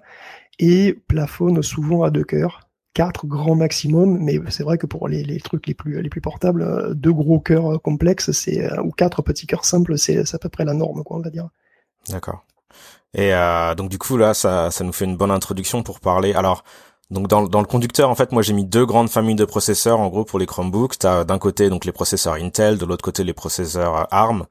et plafonnent souvent à deux cœurs, quatre grands maximum, mais c'est vrai que pour les, les, trucs les plus les plus portables, euh, deux gros cœurs euh, complexes, c'est ou quatre petits cœurs simples, c'est à peu près la norme, quoi, on va dire. D'accord. Et donc du coup là, ça ça nous fait une bonne introduction pour parler. Alors donc dans, dans le conducteur, en fait, moi j'ai mis deux grandes familles de processeurs en gros pour les Chromebooks. T'as d'un côté donc les processeurs Intel, de l'autre côté les processeurs ARM.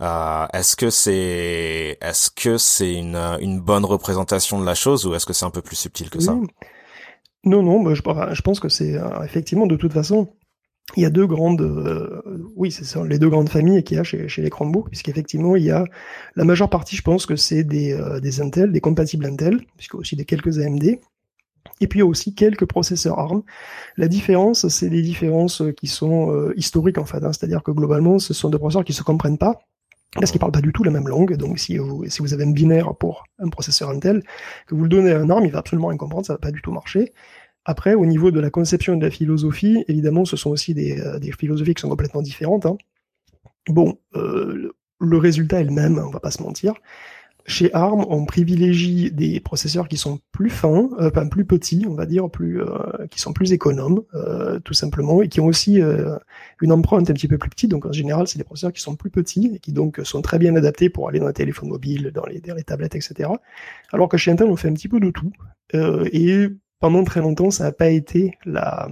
Euh, est-ce que c'est est-ce que c'est une, une bonne représentation de la chose ou est-ce que c'est un peu plus subtil que ça Non, non, bah, je, pense que c'est euh, effectivement de toute façon. Il y a deux grandes, euh, oui, c'est les deux grandes familles qu'il y a chez, chez les Chromebooks, puisqu'effectivement il y a la majeure partie, je pense que c'est des, euh, des Intel, des compatibles Intel, puisque aussi des quelques AMD, et puis il y a aussi quelques processeurs ARM. La différence, c'est des différences qui sont historiques en fait, hein, c'est-à-dire que globalement, ce sont des processeurs qui se comprennent pas, parce qu'ils parlent pas du tout la même langue. Donc si vous, avez un binaire pour un processeur Intel, que vous le donnez à un ARM, il va absolument rien comprendre, ça va pas du tout marcher. Après, au niveau de la conception et de la philosophie, évidemment, ce sont aussi des, euh, philosophies qui sont complètement différentes. Hein. Bon, euh, le résultat est le même, on va pas se mentir. Chez ARM, on privilégie des processeurs qui sont plus fins, euh, enfin plus petits, on va dire, plus, euh, qui sont plus économes, euh, tout simplement, et qui ont aussi euh, une empreinte un petit peu plus petite. Donc en général, c'est des processeurs qui sont plus petits et qui donc sont très bien adaptés pour aller dans les téléphones mobiles, dans les, dans les tablettes, etc. Alors que chez Intel, on fait un petit peu de tout. et pendant très longtemps, ça n'a pas été la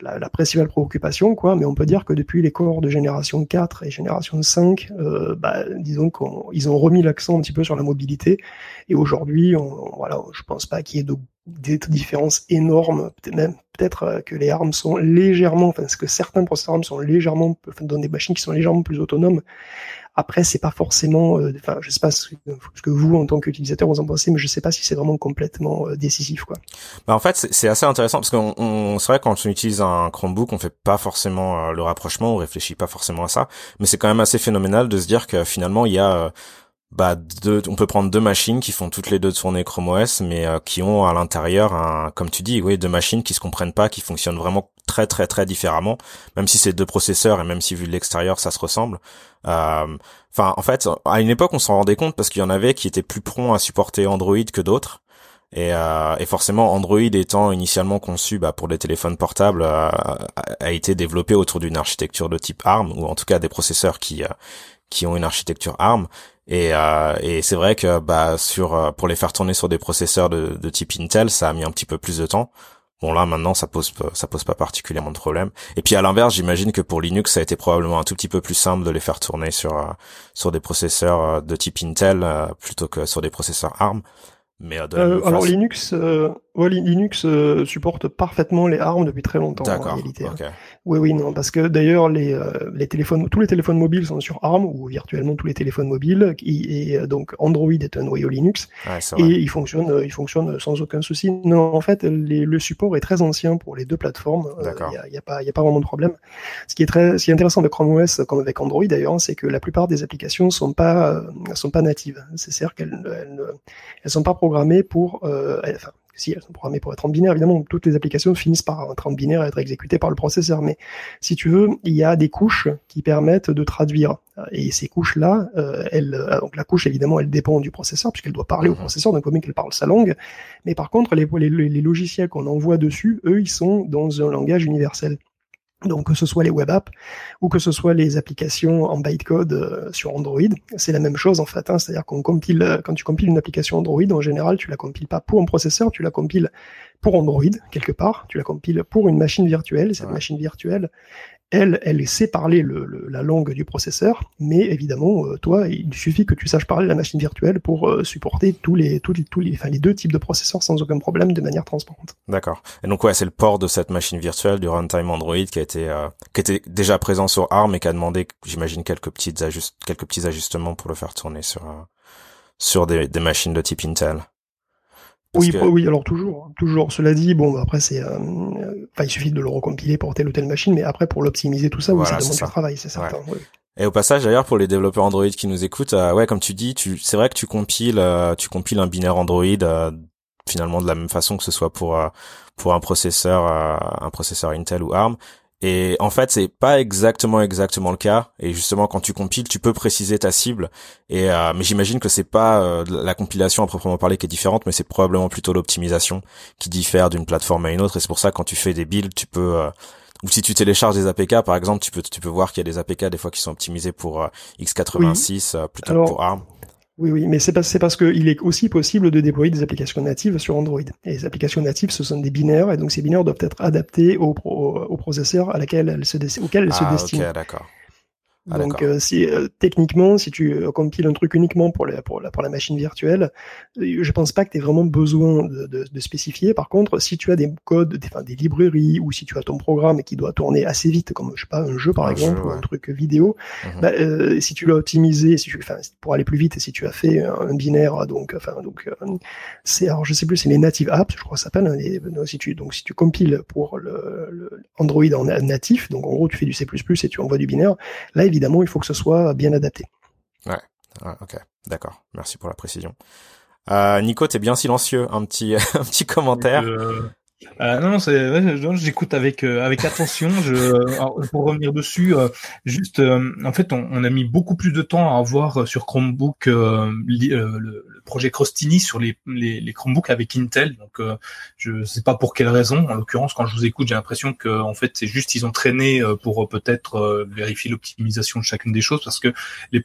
la, la, principale préoccupation, quoi, mais on peut dire que depuis les corps de génération 4 et génération 5, euh, bah, disons qu'ils ont remis l'accent un petit peu sur la mobilité, et aujourd'hui, voilà, je pense pas qu'il y ait de, des différences énormes, peut-être même peut-être euh, que les armes sont légèrement, enfin, que certains processeurs ARM sont légèrement, enfin, dans des machines qui sont légèrement plus autonomes, après, c'est pas forcément, euh, enfin, je sais pas ce que, vous, en tant qu'utilisateur, vous en pensez, mais je sais pas si c'est vraiment complètement euh, décisif, quoi. Bah, en fait, c'est assez intéressant parce qu'on, on, c'est vrai quand on utilise un Chromebook, on fait pas forcément euh, le rapprochement, on réfléchit pas forcément à ça, mais c'est quand même assez phénoménal de se dire que finalement, il y a bah deux, on peut prendre deux machines qui font toutes les deux tourner Chrome OS, mais qui ont à l'intérieur un, comme tu dis, oui, deux machines qui se comprennent pas, qui fonctionnent vraiment très très très différemment, même si c'est deux processeurs et même si vu de l'extérieur ça se ressemble. Euh, enfin, en fait, à une époque on s'en rendait compte parce qu'il y en avait qui étaient plus prompts à supporter Android que d'autres. Et, euh, et, forcément, Android étant initialement conçu bah, pour les téléphones portables, a été développé autour d'une architecture de type ARM, ou en tout cas des processeurs qui qui ont une architecture ARM. Et, euh, et c'est vrai que bah sur euh, pour les faire tourner sur des processeurs de, type Intel, ça a mis un petit peu plus de temps. Bon là maintenant ça pose ça pose pas particulièrement de problème. Et puis à l'inverse, j'imagine que pour Linux, ça a été probablement un tout petit peu plus simple de les faire tourner sur euh, sur des processeurs de type Intel plutôt que sur des processeurs ARM. Mais alors Linux, Ouais, Linux euh, supporte parfaitement les ARM depuis très longtemps en réalité. Oui, oui, non, parce que d'ailleurs les, euh, les téléphones, tous les téléphones mobiles sont sur ARM ou virtuellement tous les téléphones mobiles. Et, euh, donc Android est un noyau Linux et il fonctionne, il fonctionne sans aucun souci. Non, en fait, le support est très ancien pour les deux plateformes. Il n'y a, y a, pas, y a pas vraiment de problème. Ce qui est très, ce qui est intéressant avec Chrome OS, comme avec Android d'ailleurs, c'est que la plupart des applications sont pas, sont pas natives. C'est-à-dire qu'elles, elles, elles, sont pas programmées pour, enfin, si elles sont programmées pour être en binaire, évidemment, toutes les applications finissent par être en binaire et être exécutées par le processeur. Mais si tu veux, il y a des couches qui permettent de traduire. Et ces couches-là, euh, elles, euh, donc la couche, évidemment, elle dépend du processeur, puisqu'elle doit parler au mhm. processeur, donc même qu'elle parle sa langue. Mais par contre, les, les, les logiciels qu'on envoie dessus, eux, ils sont dans un langage universel. Donc que ce soit les web apps ou que ce soit les applications en bytecode euh, sur Android, c'est la même chose en fait. Hein. C'est-à-dire qu'on compile, euh, quand tu compiles une application Android, en général, tu la compiles pas pour un processeur, tu la compiles pour Android quelque part, tu la compiles pour une machine virtuelle. Cette machine virtuelle, elle, elle sait parler le, la langue du processeur, mais évidemment, euh, toi, il suffit que tu saches parler la machine virtuelle pour euh, supporter tous les, tous les, deux types de processeurs sans aucun problème de manière transparente. D'accord. Et donc ouais, c'est le port de cette machine virtuelle du runtime Android qui euh, était déjà présent sur ARM et qui a demandé, j'imagine, quelques petits ajustements pour le faire tourner sur des machines de type Intel. Oui, oui, alors toujours, toujours. Cela dit, bon, après c'est, euh, enfin, il suffit de le recompiler pour telle ou telle machine, mais après pour l'optimiser tout ça, oui, ça demande du travail, c'est certain. Et au passage, d'ailleurs, pour les développeurs Android qui nous écoutent, euh, ouais, comme tu dis, tu, c'est vrai que tu compiles, euh, tu compiles un binaire Android finalement de la même façon que ce soit pour pour un processeur, un processeur Intel ou ARM. Et en fait, c'est pas exactement exactement le cas. Et justement, quand tu compiles, tu peux préciser ta cible. Et euh, mais j'imagine que c'est pas euh, la compilation à proprement parler qui est différente, mais c'est probablement plutôt l'optimisation qui diffère d'une plateforme à une autre. Et c'est pour ça que quand tu fais des builds, tu peux euh, ou si tu télécharges des APK, par exemple, tu peux tu peux voir qu'il y a des APK des fois qui sont optimisés pour x86 plutôt que pour ARM. Oui, oui, mais c'est parce, parce qu'il est aussi possible de déployer des applications natives sur Android. Et les applications natives, ce sont des binaires, et donc ces binaires doivent être adaptés au, au, processeur à laquelle elles se, auquel elles se ah, destinent. d'accord. Ah, Donc euh, si euh, techniquement, si tu euh, compiles un truc uniquement pour la, pour la, pour la machine virtuelle, je pense pas que tu aies vraiment besoin de, de, de, spécifier. Par contre, si tu as des codes, des, enfin, des librairies, ou si tu as ton programme qui doit tourner assez vite, comme je sais pas un jeu par exemple, ou un truc vidéo, bah, euh, si tu l'as optimisé, si tu, enfin, pour aller plus vite, si tu as fait un, binaire, donc enfin donc c'est alors je sais plus, c'est les native apps, je crois que ça s'appelle. Hein, si tu donc si tu compiles pour le, le, Android en natif, donc en gros tu fais du C++ et tu envoies du binaire, là évidemment, il faut que ce soit bien adapté. Ouais, ok, d'accord. Merci pour la précision. Euh, Nico, t'es bien silencieux. Un petit, un petit commentaire. Euh, euh, non, c'est, j'écoute avec euh, avec attention. Je, pour revenir dessus, euh, juste, en fait, on, on, a mis beaucoup plus de temps à avoir sur Chromebook le, projet Crostini sur les, les, Chromebooks avec Intel. Donc, je sais pas pour quelle raison. En l'occurrence, quand je vous écoute, j'ai l'impression que en fait, c'est juste ils ont traîné pour peut-être vérifier l'optimisation de chacune des choses, parce que les,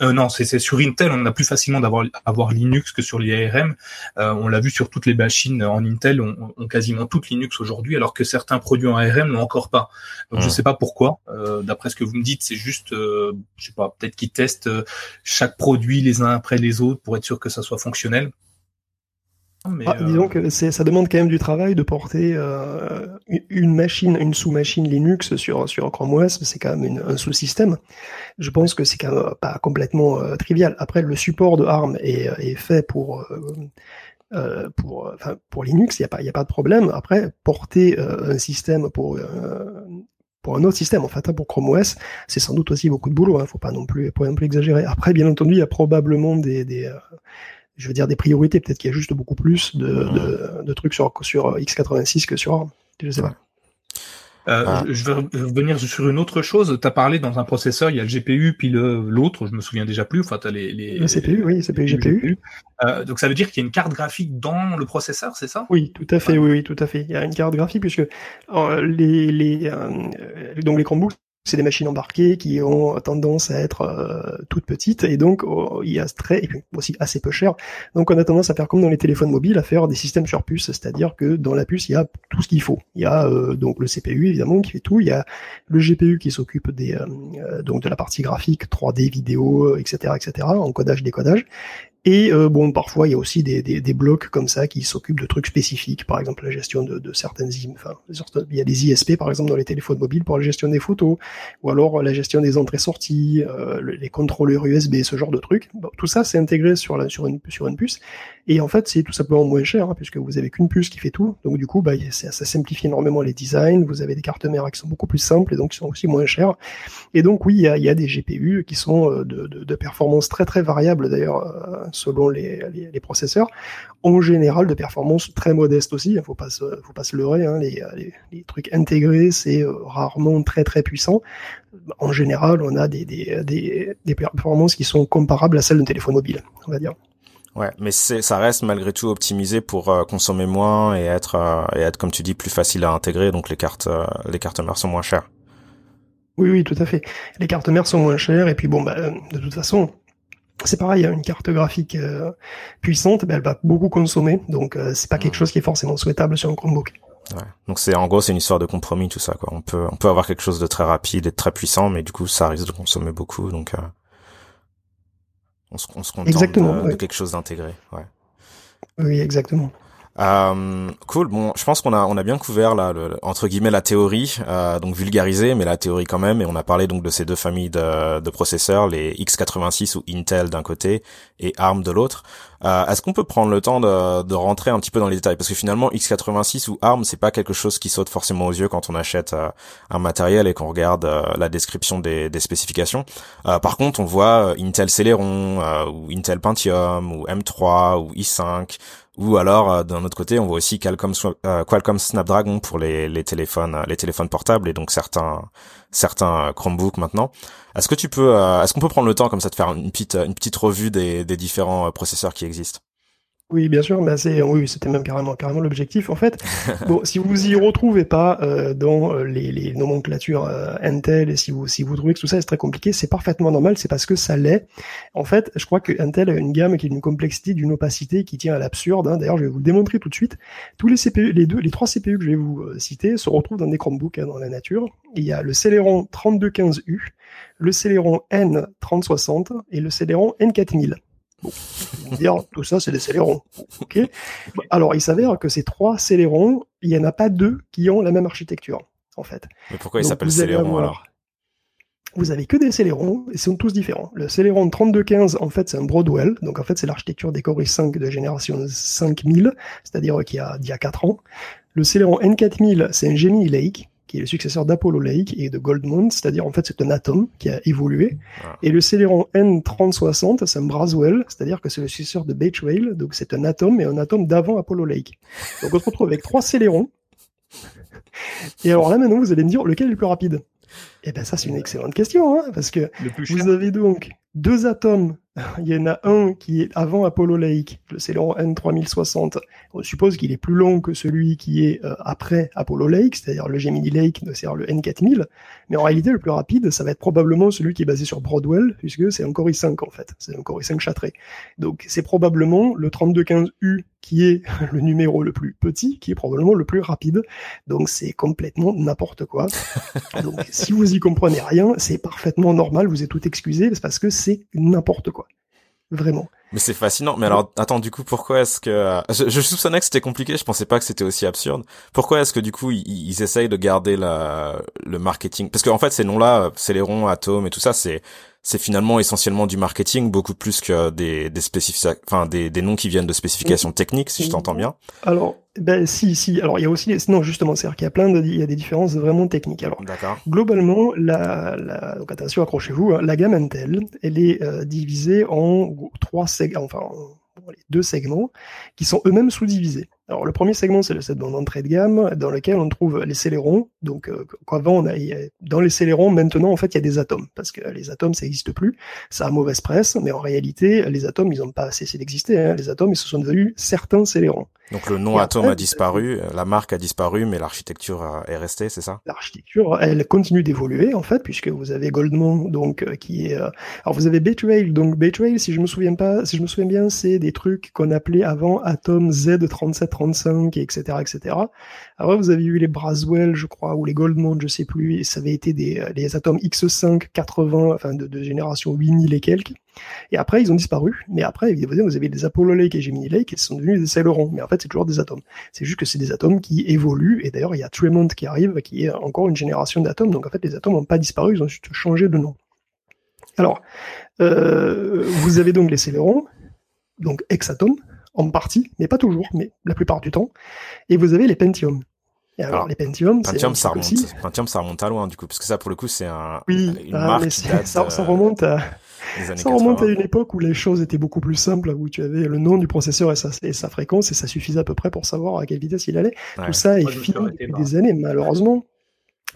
non, c'est sur Intel, on a plus facilement d'avoir avoir Linux que sur les ARM. on l'a vu sur toutes les machines en Intel. On, ont, quasiment toutes Linux aujourd'hui, alors que certains produits en ARM n'ont encore pas. Donc je sais pas pourquoi. Euh, d'après ce que vous me dites, c'est juste, euh, je sais pas, peut-être qu'ils testent euh, chaque produit les uns après les autres pour être sûr que ça soit fonctionnel. Mais ah, Disons que ça demande quand même du travail de porter une machine, une sous-machine Linux sur sur Chrome OS. C'est quand même un sous-système. Je pense que c'est quand même pas complètement trivial. Après, le support de ARM est, est fait pour euh, pour, enfin, pour Linux, il n'y a, pas, y a pas de problème. Après, porter euh, un système pour, euh, pour un autre système en fait. Hein, pour Chrome OS, c'est sans doute aussi beaucoup de boulot. Hein, faut pas non plus, pas non plus exagérer. Après, bien entendu, il y a probablement des, des euh, je veux dire des priorités. Peut-être qu'il y a juste beaucoup plus de, de, de, trucs sur sur x86 que sur ARM. Je sais pas. Euh, ah. je, vais revenir sur une autre chose. Tu as parlé dans un processeur, il y a le GPU puis le l'autre, je me souviens déjà plus. Enfin, as les, les le CPU, oui, CPU, GPU. Euh, donc ça veut dire qu'il y a une carte graphique dans le processeur, c'est ça? Oui, tout à fait. Oui, oui, tout à fait. Il y a une carte graphique puisque euh, les les euh, donc les Chromebooks c'est des machines embarquées qui ont tendance à être euh, toutes petites et donc oh, il y a très et puis aussi assez peu cher. Donc on a tendance à faire comme dans les téléphones mobiles, à faire des systèmes sur puce, c'est-à-dire que dans la puce il y a tout ce qu'il faut. Il y a euh, donc le CPU évidemment qui fait tout, il y a le GPU qui s'occupe des euh, donc de la partie graphique, 3D, vidéo, etc., etc., encodage, décodage, et euh, bon, parfois il y a aussi des, des, des blocs comme ça qui s'occupent de trucs spécifiques, par exemple la gestion de, de certaines, enfin, il y a des ISP par exemple dans les téléphones mobiles pour la gestion des photos, ou alors la gestion des entrées-sorties, euh, les contrôleurs USB, ce genre de trucs. Bon, tout ça c'est intégré sur la sur une sur une puce, et en fait c'est tout simplement moins cher hein, puisque vous avez qu'une puce qui fait tout, donc du coup bah ça, ça simplifie énormément les designs. Vous avez des cartes mères qui sont beaucoup plus simples et donc qui sont aussi moins chères. Et donc oui, il y a, y a des GPU qui sont euh, de, de, de performance très très variables d'ailleurs euh, selon les, les, processeurs, en général de performance très modeste aussi. Il pas se, faut pas se leurrer. Hein, les, les, trucs intégrés, c'est euh, rarement très très puissant. En général, on a des, des, des, des performances qui sont comparables à celles d'un téléphone mobile, on va dire. Ouais, mais ça reste malgré tout optimisé pour euh, consommer moins et être euh, et être comme tu dis plus facile à intégrer. Donc les cartes les cartes mères sont moins chères. Oui, oui, tout à fait. Les cartes mères sont moins chères et puis bon, bah, de toute façon, c'est pareil, une carte graphique euh, puissante, ben, elle va beaucoup consommer, donc euh, c'est pas quelque chose qui est forcément souhaitable sur un Chromebook. Ouais. Donc c'est en gros c'est une histoire de compromis tout ça quoi. On peut on peut avoir quelque chose de très rapide et de très puissant, mais du coup ça risque de consommer beaucoup, donc euh, on se on se contente de, de, quelque chose d'intégré. Ouais. Oui, exactement. Euh, cool. Bon, je pense qu'on a on a bien couvert là entre guillemets la théorie, euh, donc vulgarisé, mais la théorie quand même. Et on a parlé donc de ces deux familles de, de processeurs, les x86 ou Intel d'un côté et ARM de l'autre. Euh, Est-ce qu'on peut prendre le temps de, de, rentrer un petit peu dans les détails? Parce que finalement x86 ou ARM c'est pas quelque chose qui saute forcément aux yeux quand on achète euh, un matériel et qu'on regarde la description des, des spécifications. Par contre, on voit Intel Celeron ou Intel Pentium ou M3 ou i5 ou alors euh, d'un autre côté, on voit aussi Qualcomm, euh, Snapdragon pour les, téléphones, les téléphones portables et donc certains certains Chromebooks maintenant. Est-ce que tu peux, euh, est-ce qu'on peut prendre le temps comme ça de faire une petite revue des différents processeurs qui existent? Oui, bien sûr, mais c'est oui, c'était même carrément carrément l'objectif en fait. bon, si vous y retrouvez pas euh, dans euh, les, les nomenclatures euh, Intel et si vous si vous trouvez que tout ça est très compliqué, c'est parfaitement normal, c'est parce que ça l'est. En fait, je crois que Intel a une gamme qui est d'une complexité, d'une opacité qui tient à l'absurde. Hein. D'ailleurs, je vais vous le démontrer tout de suite. Tous les CPU, les deux, les trois CPU que je vais vous citer se retrouvent dans des Chromebooks hein, dans la nature. Il y a le Celeron 3215U, le Celeron N3060 et le Celeron N4000. Bon, dire, tout ça, c'est des Célérons. Ok. Alors, il s'avère que ces trois Célérons, il y en a pas deux qui ont la même architecture, en fait. Mais pourquoi ils s'appellent Célérons alors? Vous avez que des Célérons, et ils sont tous différents. Le Celeron 3215, en fait, c'est un Broadwell, donc en fait, c'est l'architecture des Core i5 de génération 5000, c'est-à-dire qu'il y a, il y a 4 ans. Le Celeron N4000, c'est un Gemini Lake, qui est le successeur d'Apollo Lake et de Goldmount, c'est-à-dire en fait c'est un atome qui a évolué. Ah. Et le Celeron N3060, c'est un Braswell, c'est-à-dire que c'est le successeur de Beach Whale, donc c'est un atome et un atome d'avant Apollo Lake. Donc on se retrouve avec trois Célérons. Et alors là maintenant vous allez me dire lequel est le plus rapide? Eh ben ça c'est une excellente question, hein, parce que vous avez donc deux atomes il y en a un qui est avant Apollo Lake, le Celeron N3060. On suppose qu'il est plus long que celui qui est euh, après Apollo Lake, c'est-à-dire le Gemini Lake, c'est-à-dire le N4000. Mais en réalité, le plus rapide, ça va être probablement celui qui est basé sur Broadwell, puisque c'est un Core i5 en fait. C'est un Core i5 châtré. Donc c'est probablement le 3215U qui est le numéro le plus petit, qui est probablement le plus rapide. Donc c'est complètement n'importe quoi. Donc si vous y comprenez rien, c'est parfaitement normal, vous êtes tout excusé, parce que c'est n'importe quoi vraiment. Mais c'est fascinant. Mais alors, attends, du coup, pourquoi est-ce que euh, je, je, soupçonnais que c'était compliqué. Je pensais pas que c'était aussi absurde. Pourquoi est-ce que du coup ils, ils, essayent de garder le marketing? Parce qu'en fait, ces noms-là, Celeron, Atom et tout ça, c'est c'est finalement essentiellement du marketing, beaucoup plus que des des enfin des, des noms qui viennent de spécifications techniques, si je t'entends bien. Alors, ben si, si. Alors il y a aussi, non justement, c'est-à-dire qu'il y a plein de, il y a des différences vraiment techniques. Alors, globalement, la, la donc attention, accrochez-vous, hein, la gamme Intel, elle est euh, divisée en trois segments, enfin les deux segments qui sont eux-mêmes sous-divisés. Alors le premier segment, c'est le segment d'entrée de gamme dans lequel on trouve les célérons. Donc euh, avant, on a, dans les célérons, maintenant en fait, il y a des atomes parce que les atomes, ça n'existe plus. Ça a mauvaise presse, mais en réalité, les atomes, ils n'ont pas cessé d'exister. Hein. Les atomes, ils se sont devenus certains célérons. Donc le nom atome a disparu, la marque a disparu, mais l'architecture est restée, c'est ça? L'architecture, elle continue d'évoluer en fait, puisque vous avez Goldman, donc euh, qui est. Euh, alors vous avez Baytrail, donc Baytrail, si je me souviens pas, si je me souviens bien, c'est des trucs qu'on appelait avant Atom Z3735 et etc etc. Alors vous avez eu les Braswell, je crois, ou les Goldman, je sais plus, et ça avait été des euh, atomes X5 80, enfin de, génération 8000 et quelques. Et après, ils ont disparu. Mais après, évidemment, vous avez des Apollo Lake et Gemini Lake qui sont devenus des Celeron. Mais en fait, c'est toujours des atomes. C'est juste que c'est des atomes qui évoluent. Et d'ailleurs, il y a Tremont qui arrive, qui est encore une génération d'atomes. Donc en fait, les atomes n'ont pas disparu, ils ont juste changé de nom. Alors, euh, vous avez donc les Celeron, donc hexatomes, en partie, mais pas toujours, mais la plupart du temps. Et vous avez les Pentium. Et alors, les Pentium, Pentium ça remonte. Pentium, ça remonte à loin, du coup, parce que ça, pour le coup, c'est un, oui, une ah, marque ça, ça, remonte à, ça remonte à une époque où les choses étaient beaucoup plus simples, où tu avais le nom du processeur et sa, et sa fréquence, et ça suffisait à peu près pour savoir à quelle vitesse il allait. Tout ça est fini depuis des années, malheureusement.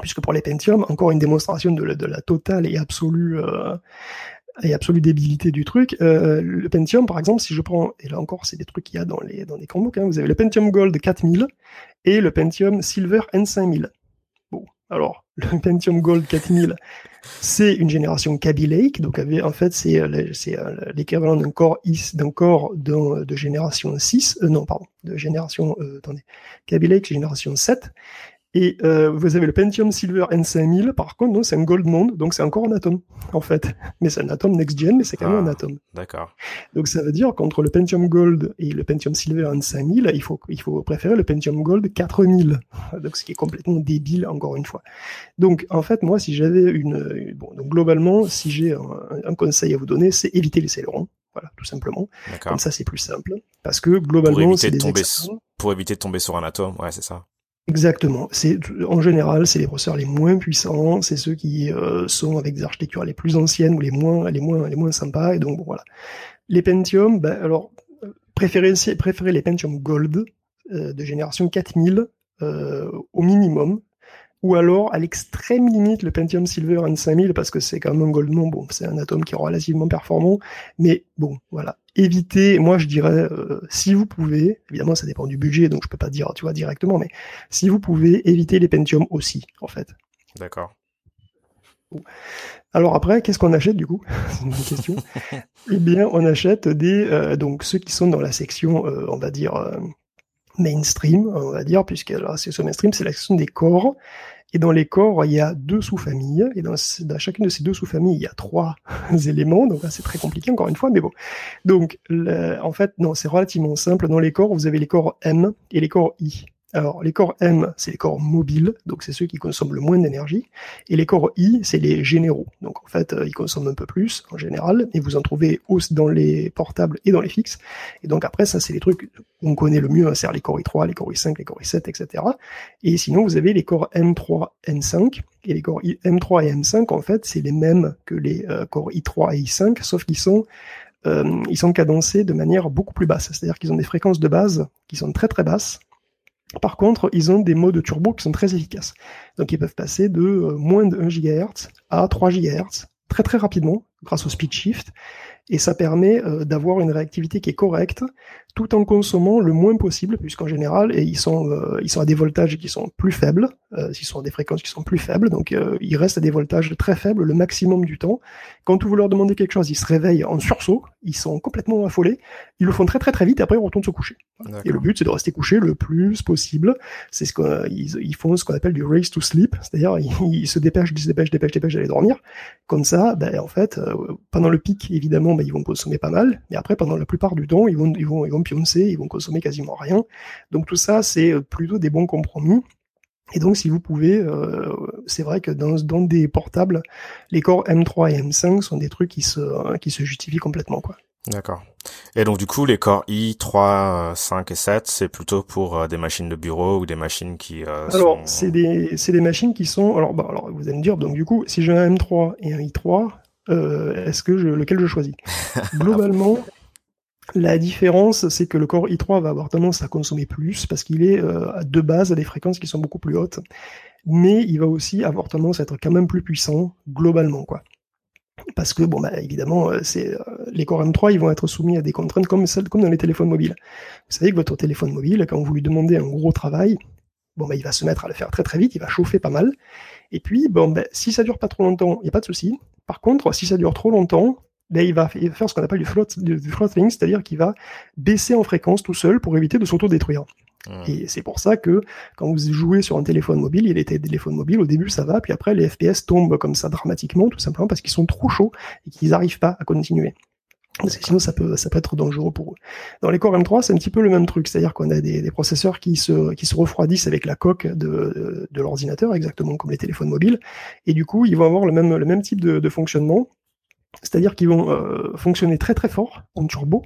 Puisque pour les Pentium, encore une démonstration de la, de la totale et absolue euh, et absolue débilité du truc. Euh, le Pentium, par exemple, si je prends, et là encore, c'est des trucs qu'il y a dans les dans les Chromebooks, hein, vous avez le Pentium Gold 4000 et le Pentium Silver N5000. Bon, alors le Pentium Gold 4000, c'est une génération Kaby Lake, donc en fait c'est euh, euh, l'équivalent d'un corps d'un corps de génération 6, euh, non pardon, de génération, euh, attendez, Kaby Lake génération 7, et euh, vous avez le Pentium Silver N5000, par contre, non, c'est un Gold Monde, donc c'est encore un atome, en fait. Mais c'est un atome next-gen, mais c'est quand même un ah, atome. D'accord. Donc ça veut dire qu'entre le Pentium Gold et le Pentium Silver N5000, il faut, il faut préférer le Pentium Gold 4000. Donc ce qui est complètement débile, encore une fois. Donc en fait, moi, si j'avais une... Bon, donc globalement, si j'ai un, un, conseil à vous donner, c'est éviter les célerons. Voilà, tout simplement. Comme ça, c'est plus simple. Parce que globalement, c'est des tomber, Pour éviter de tomber sur un atome, ouais, c'est ça. Exactement. C'est en général, c'est les processeurs les moins puissants, c'est ceux qui euh, sont avec des architectures les plus anciennes ou les moins, les moins, les moins sympas. Et donc bon, voilà. Les Pentium, ben, alors préférez, préférez les Pentium Gold euh, de génération 4000 euh, au minimum, ou alors à l'extrême limite le Pentium Silver N5000 parce que c'est quand même un Goldman, bon, c'est un atome qui est relativement performant, mais bon, voilà. Évitez, moi je dirais, euh, si vous pouvez, évidemment ça dépend du budget, donc je peux pas dire, tu vois, directement, mais si vous pouvez, éviter les Pentium aussi, en fait. D'accord. Alors après, qu'est-ce qu'on achète du coup? C'est une question. eh bien, on achète des euh, donc ceux qui sont dans la section, euh, on va dire mainstream, on va dire, puisque la section mainstream, c'est la section des corps. Et dans les corps, il y a deux sous-familles. Et dans, chacune de ces deux sous-familles, il y a trois éléments. Donc c'est très compliqué encore une fois, mais bon. Donc en fait, non, c'est relativement simple. Dans les corps, vous avez les corps M et les corps I. Alors, les corps M, c'est les corps mobiles, donc c'est ceux qui consomment le moins d'énergie, et les corps I, c'est les généraux. Donc en fait, euh, ils consomment un peu plus en général, et vous en trouvez aussi dans les portables et dans les fixes. Et donc après, ça, c'est les trucs qu'on connaît le mieux, hein, c'est les corps i3, les corps i5, les corps i7, etc. Et sinon, vous avez les corps M3, M5, et les corps M3 et M5, en fait, c'est les mêmes que les euh, corps i3 et i5, sauf qu'ils sont euh, ils sont cadencés de manière beaucoup plus basse. C'est-à-dire qu'ils ont des fréquences de base qui sont très très basses, par contre, ils ont des modes turbo qui sont très efficaces. Donc ils peuvent passer de euh, moins de 1 GHz à 3 GHz très très rapidement grâce au speed shift et ça permet euh, d'avoir une réactivité qui est correcte tout en consommant le moins possible puisqu'en général et ils sont euh, ils sont à des voltages qui sont plus faibles euh, ils sont à des fréquences qui sont plus faibles donc euh, ils restent à des voltages très faibles le maximum du temps. Quand vous leur demandez quelque chose ils se réveillent en sursaut ils sont complètement affolés ils le font très très très vite et après ils retournent se coucher. Et le but c'est de rester couché le plus possible. C'est ce qu'ils ils font ce qu'on appelle du race to sleep c'est-à-dire ils, se dépêchent ils se dépêchent dépêchent dépêchent d'aller dormir. Comme ça ben en fait pendant le pic évidemment ben, ils vont consommer pas mal mais après pendant la plupart du temps ils vont ils vont ils vont ils vont consommer quasiment rien. Donc tout ça, c'est euh, plutôt des bons compromis. Et donc, si vous pouvez, euh, c'est vrai que dans, dans des portables, les corps M3 et M5 sont des trucs qui se, qui se justifient complètement, quoi. D'accord. Et donc du coup, les corps i3, 5 et 7, c'est plutôt pour euh, des machines de bureau ou des machines qui euh, Alors, c'est des c'est des machines qui sont alors bah, alors vous allez me dire donc du coup, si j'ai un M3 et un i3, euh, est-ce que je lequel je choisis? Globalement, la différence, c'est que le corps i3 va avoir tendance à consommer plus parce qu'il est euh, à de base à des fréquences qui sont beaucoup plus hautes, mais il va aussi avoir tendance à être quand même plus puissant globalement quoi parce que bon bah évidemment euh, c'est euh, les Core M3 ils vont être soumis à des contraintes comme comme dans les téléphones mobiles. Vous savez que votre téléphone mobile quand vous lui demandez un gros travail, bon bah il va se mettre à le faire très très vite, il va chauffer pas mal. Et puis bon bah, si ça dure pas trop longtemps, il y a pas de souci. Par contre, si ça dure trop longtemps, ben, il, va, faire ce qu'on appelle du, float, du, du throttling, c'est-à-dire qu'il va baisser en fréquence tout seul pour éviter de s'auto-détruire. Et c'est pour ça que quand vous jouez sur un téléphone mobile, il était téléphone mobile, au début ça va, puis après les FPS tombent comme ça dramatiquement, tout simplement parce qu'ils sont trop chauds et qu'ils n'arrivent pas à continuer. Parce que sinon ça peut, ça peut être dangereux pour eux. Dans les Core M3, c'est un petit peu le même truc, c'est-à-dire qu'on a des, des, processeurs qui se, qui se refroidissent avec la coque de, de l'ordinateur, exactement comme les téléphones mobiles, et du coup ils vont avoir le même, le même type de, de fonctionnement, c'est-à-dire qu'ils vont euh, fonctionner très très fort en turbo,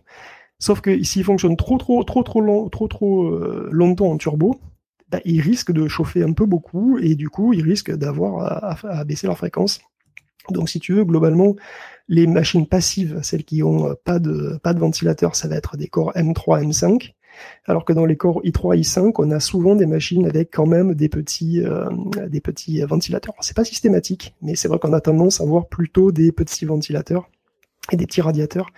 Sauf que s'il fonctionne trop trop trop trop long, trop trop euh, longtemps en turbo, bah, il risque de chauffer un peu beaucoup et du coup il risque d'avoir à, baisser leur fréquence. Donc si tu veux, globalement, les machines passives, celles qui ont euh, pas de pas de ventilateur, ça va être des corps M3, M5. Alors que dans les corps i3, i5, on a souvent des machines avec quand même des petits, euh, des petits ventilateurs. C'est pas systématique, mais c'est vrai qu'on a tendance à voir plutôt des petits ventilateurs et des petits radiateurs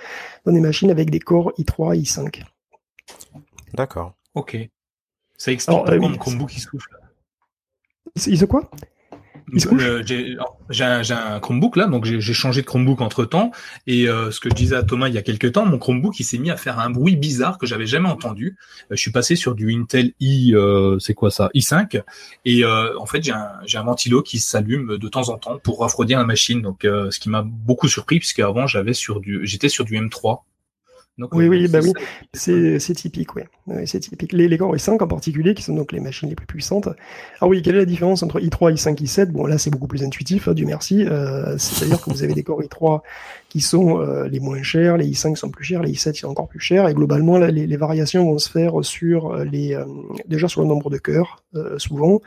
dans des machines avec des corps i3 et i5. D'accord. Ok. Ça explique Alors, euh, mon Chromebook il souffle. Il se quoi? Euh, j'ai un, Chromebook là, donc j'ai changé de Chromebook entre temps. Et euh, ce que je disais à Thomas il y a quelques temps, mon Chromebook il s'est mis à faire un bruit bizarre que j'avais jamais entendu. Euh, je suis passé sur du Intel i, c'est quoi ça, i5, et en fait j'ai un, un ventilo qui s'allume de temps en temps pour refroidir la machine. Donc ce qui m'a beaucoup surpris puisque avant j'avais sur du, j'étais sur du M3 oui, oui, bah oui, c'est typique, oui. c'est typique. Les, les Core i5 en particulier, qui sont donc les machines les plus puissantes. Ah oui, quelle est la différence entre i3, i5, i7 Bon, là, c'est beaucoup plus intuitif, hein, du merci. Euh, C'est-à-dire que vous avez des Core i3 qui sont euh, les moins chers, les i5 sont plus chers, les i7 sont encore plus chers, et globalement, là, les, les variations vont se faire sur les, euh, déjà sur le nombre de cœurs, euh, souvent,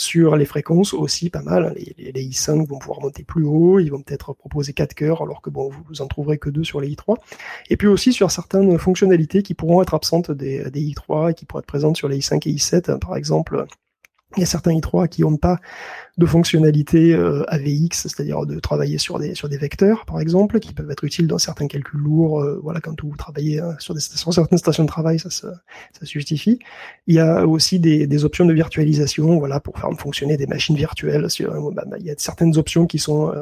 sur les fréquences aussi, pas mal. Les, les, i5 vont pouvoir monter plus haut, ils vont peut-être proposer 4 cœurs, alors que bon, vous en trouverez que 2 sur les i3. Et puis aussi sur certaines fonctionnalités qui pourront être absentes des, des i3 et qui pourraient être présentes sur les i5 et i7, par exemple il y a certains i3 qui n'ont pas de fonctionnalité euh, AVX, c'est-à-dire de travailler sur des sur des vecteurs, par exemple, qui peuvent être utiles dans certains calculs lourds. Euh, voilà, quand vous travaillez euh, sur, des, sur certaines stations de travail, ça se, ça justifie. Il y a aussi des, des options de virtualisation, voilà, pour faire fonctionner des machines virtuelles. Sur, bah, bah, il y a certaines options qui sont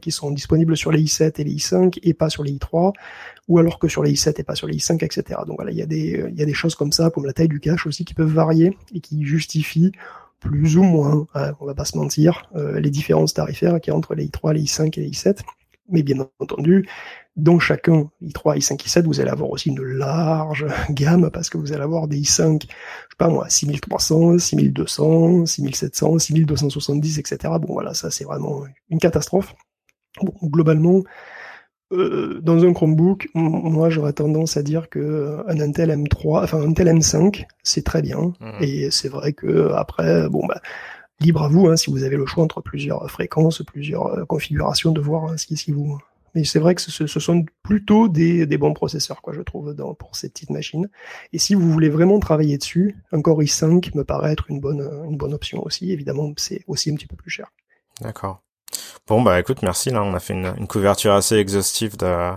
qui sont disponibles sur les i7 et les i5 et pas sur les i3 ou alors que sur les i7 et pas sur les i5, etc. Donc voilà, il y a des, il y a des choses comme ça, comme la taille du cache aussi, qui peuvent varier et qui justifient plus ou moins, hein, on va pas se mentir, euh, les différences tarifaires qu'il y a entre les i3, les i5 et les i7. Mais bien entendu, dans chacun, i3, i5, i7, vous allez avoir aussi une large gamme parce que vous allez avoir des i5, je sais pas moi, 6300, 6200, 6700, 6270, etc. Bon voilà, ça c'est vraiment une catastrophe. Bon, globalement, euh, dans un Chromebook, moi j'aurais tendance à dire que euh, un Intel M3, enfin un Intel M5, c'est très bien. Mmh. Et c'est vrai que après, bon bah libre à vous, hein, si vous avez le choix entre plusieurs fréquences, plusieurs euh, configurations, de voir hein, ce qui, vous. Mais c'est vrai que ce, ce, sont plutôt des, des, bons processeurs, quoi, je trouve, dans, pour ces petites machines. Et si vous voulez vraiment travailler dessus, un Core i5 me paraît être une bonne, une bonne option aussi. Évidemment, c'est aussi un petit peu plus cher. D'accord. Bon bah écoute, merci. Là, on a fait une, une couverture assez exhaustive de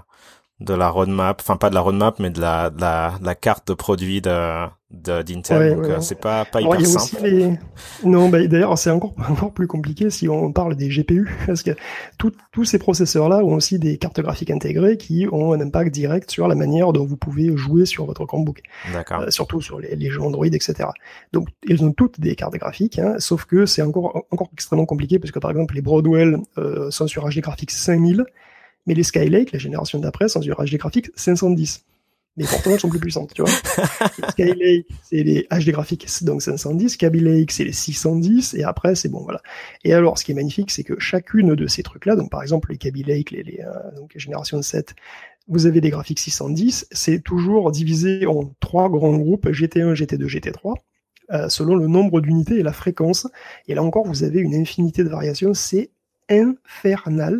de la roadmap, enfin pas de la roadmap, mais de la de la, de la carte de produit de d'Intel. donc euh, c'est pas pas hyper simple. Les... Non, bah, d'ailleurs c'est encore encore plus compliqué si on parle des GPU parce que tous ces processeurs là ont aussi des cartes graphiques intégrées qui ont un impact direct sur la manière dont vous pouvez jouer sur votre Chromebook. D'accord. Euh, surtout sur les, les, jeux Android, etc. Donc ils ont toutes des cartes graphiques, hein, sauf que c'est encore encore extrêmement compliqué parce que par exemple les Broadwell euh, sont sur HD graphiques 5000 mais les Skylake, la génération d'après, sont sur HD graphiques 510. mais pourtant elles sont plus puissantes, tu vois. Skylake, c'est les HD graphiques, donc 510, Kaby Lake, c'est les 610, et après c'est bon, voilà. Et alors, ce qui est magnifique, c'est que chacune de ces trucs-là, donc par exemple les Kaby Lake, les, les euh, donc génération 7, vous avez des graphiques 610, c'est toujours divisé en trois grands groupes, GT1, GT2, GT3, euh, selon le nombre d'unités et la fréquence. Et là encore, vous avez une infinité de variations, c'est infernal.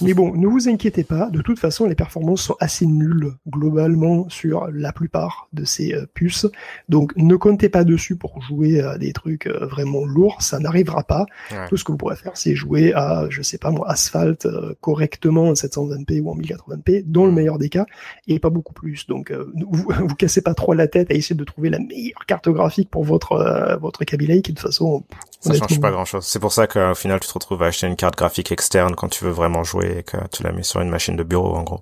Mais bon, ne vous inquiétez pas, de toute façon, les performances sont assez nulles globalement sur la plupart de ces euh, puces. Donc ne comptez pas dessus pour jouer à des trucs euh, vraiment lourds, ça n'arrivera pas. Tout ce que vous pourrez faire, c'est jouer à, je sais pas moi, Asphalt euh, correctement en 720p ou en 1080p, dans le meilleur des cas, et pas beaucoup plus. Donc vous, vous cassez pas trop la tête à essayer de trouver la meilleure carte graphique pour votre votre Kaby Lake, de toute façon, ça change pas grand chose. C'est pour ça qu'au final, tu te retrouves à acheter une carte graphique externe quand tu veux vraiment jouer et que tu la mets sur une machine de bureau, en gros.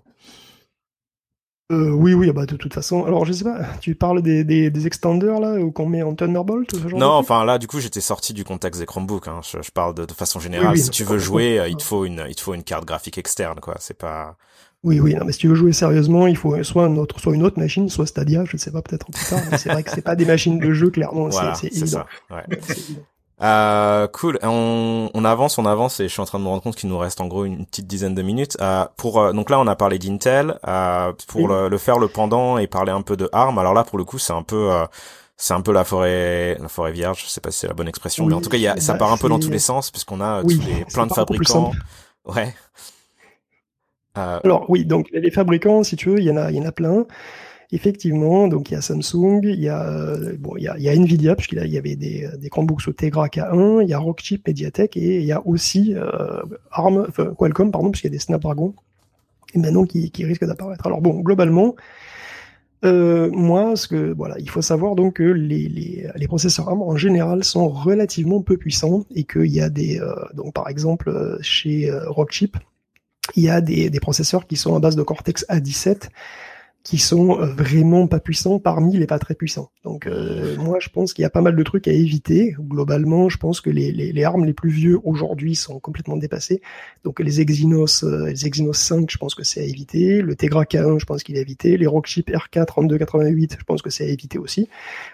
Euh, oui, oui, bah de toute façon. Alors, je sais pas, tu parles des, des, des extenders là, ou qu'on met en Thunderbolt, ce genre Non, enfin là, du coup, j'étais sorti du contexte des Chromebooks. Hein. Je, je, parle de, de façon générale. si tu veux jouer, il te faut une, il te faut une carte graphique externe, quoi. C'est pas. Oui, oui, non, mais si tu veux jouer sérieusement, il faut soit une autre, soit une autre machine, soit Stadia, je ne sais pas, peut-être plus tard. C'est vrai que c'est pas des machines de jeu, clairement. Voilà, c'est évident. Ça, ouais. Euh, cool. On, on, avance, on avance et je suis en train de me rendre compte qu'il nous reste en gros une petite dizaine de minutes. Euh, pour euh, donc là, on a parlé d'Intel. Euh, pour le, le, faire le pendant et parler un peu de ARM. Alors là, pour le coup, c'est un peu euh, c'est un peu la forêt la forêt vierge. Je sais pas si c'est la bonne expression, mais en tout cas, y a, ça bah, part un peu dans tous les sens puisqu'on a tous les plein de fabricants. Ouais. Alors oui, donc les fabricants, si tu veux, il y en a, il y en a plein. Effectivement, donc il y a Samsung, il y a euh, bon, il y a, il y a Nvidia puisqu'il y avait des, des Chromebooks au Tegra K1, il y a Rockchip, Mediatek et il y a aussi euh, ARM, enfin, Qualcomm pardon, puisqu'il y a des Snapdragon et maintenant qui, qui risquent d'apparaître. Alors bon, globalement, euh, moi, ce que voilà, il faut savoir donc que les, les, les, processeurs ARM en général sont relativement peu puissants et qu'il y a des euh, donc par exemple chez Rockchip, il y a des, des processeurs qui sont à base de Cortex A17 qui sont euh, vraiment pas puissants parmi les pas très puissants. Donc euh, moi je pense qu'il y a pas mal de trucs à éviter. Globalement, je pense que les, les, les armes les plus vieux aujourd'hui sont complètement dépassées. Donc les Exynos, euh, les Exynos 5, je pense que c'est à éviter. Le Tegra K1, je pense qu'il est à éviter. Les Rockchip RK 3288, je pense que c'est à éviter aussi.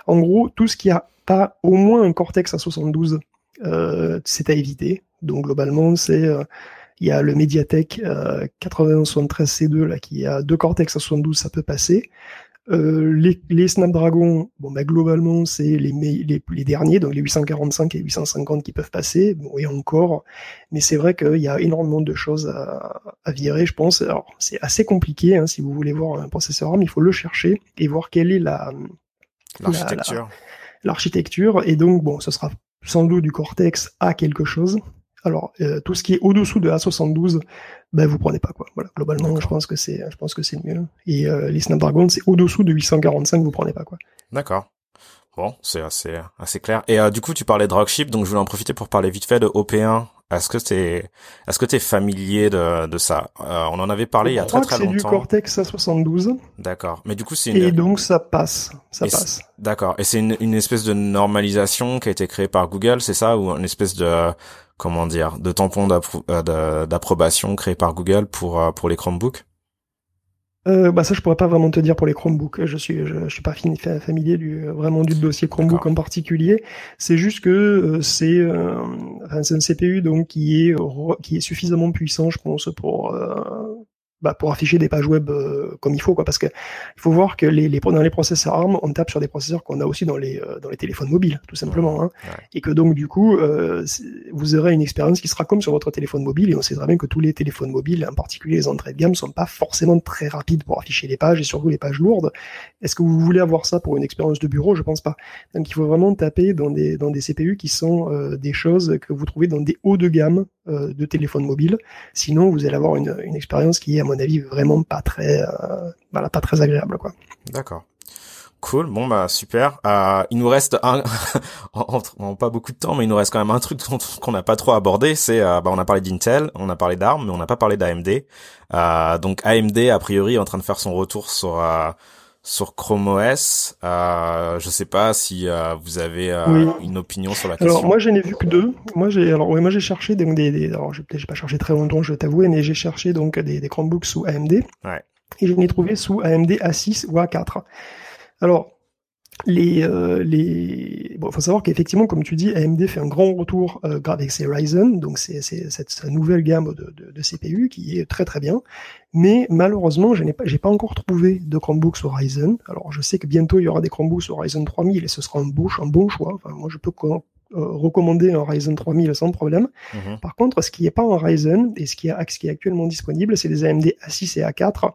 En gros, tout ce qui a pas au moins un Cortex A72, euh, c'est à éviter. Donc globalement, c'est il y a le Mediatek euh, 8173C2 là qui a deux Cortex à 72, ça peut passer. Euh, les, les, Snapdragon, bon bah globalement c'est les, les, les, derniers, donc les 845 et 850 qui peuvent passer, bon et encore, mais c'est vrai qu'il y a énormément de choses à, à virer, je pense. Alors c'est assez compliqué, hein, si vous voulez voir un processeur ARM, il faut le chercher et voir quelle est la l'architecture. L'architecture et donc bon, ce sera sans doute du Cortex à quelque chose. Alors euh, tout ce qui est au-dessous de A72, ben vous prenez pas quoi. Voilà, globalement, je pense que c'est, je pense que c'est mieux. Et euh, les Snapdragon, c'est au-dessous de 845, vous prenez pas quoi. D'accord. Bon, c'est assez assez clair. Et euh, du coup, tu parlais de Rockchip, donc je voulais en profiter pour parler vite fait de OP1. Est-ce que t'es est-ce que t'es familier de de ça? On en avait parlé il y a très très longtemps. C'est du Cortex A72. D'accord. Mais du coup, c'est une... et donc ça passe, ça passe. D'accord. Et c'est une, une espèce de normalisation qui a été créée par Google, c'est ça, ou une espèce de comment dire, de tampon euh, d'approbation créé par Google pour euh, pour les Chromebooks euh, bah ça je pourrais pas vraiment te dire pour les Chromebooks. Je suis je, suis pas familier du vraiment du dossier Chromebook en particulier. C'est juste que c'est enfin, c'est un CPU donc qui est qui est suffisamment puissant je pense pour bah, pour afficher des pages web euh, comme il faut quoi. Parce que il faut voir que les, les dans les processeurs ARM on tape sur des processeurs qu'on a aussi dans les euh, dans les téléphones mobiles tout simplement hein, et que donc du coup euh, vous aurez une expérience qui sera comme sur votre téléphone mobile et on sait très bien que tous les téléphones mobiles en particulier les entrées de gamme sont pas forcément très rapides pour afficher les pages et surtout les pages lourdes. Est-ce que vous voulez avoir ça pour une expérience de bureau? Je pense pas. Donc il faut vraiment taper dans des dans des CPU qui sont des choses que vous trouvez dans des hauts de gamme de téléphones mobiles. Sinon vous allez avoir une, une expérience qui est mon avis, vraiment pas très, euh, voilà, pas très agréable, quoi. D'accord. Cool, bon bah super. Euh, il nous reste un, pas beaucoup de temps, mais il nous reste quand même un truc qu'on n'a pas trop abordé. C'est, euh, bah, on a parlé d'Intel, on a parlé d'ARM, mais on n'a pas parlé d'AMD. Donc AMD a priori est en train de faire son retour sur sur Chrome OS. Euh, je sais pas si euh, vous avez euh, une opinion sur la question. Alors moi je n'ai vu que deux. Moi j'ai alors oui moi j'ai cherché donc des, des alors j'ai pas cherché très longtemps je vais t'avouer mais j'ai cherché donc des, des Chromebooks sous AMD. Ouais. et je l'ai trouvé sous AMD A6 ou A4. Alors, les, euh, les... Bon, faut savoir qu'effectivement, comme tu dis, AMD fait un grand retour euh, avec ses Ryzen, donc c'est cette sa nouvelle gamme de, de, de, CPU qui est très très bien. Mais malheureusement, je n'ai pas, j'ai pas encore trouvé de Chromebook sur Ryzen. Alors, je sais que bientôt il y aura des Chromebooks sur Ryzen 3000 et ce sera un bon, un bon choix. Enfin, moi, je peux euh, recommander un Ryzen 3000 sans problème. Mhm. Par contre, ce qui n'est pas un Ryzen et ce qui, est, ce qui est actuellement disponible, c'est les AMD A6 et A4.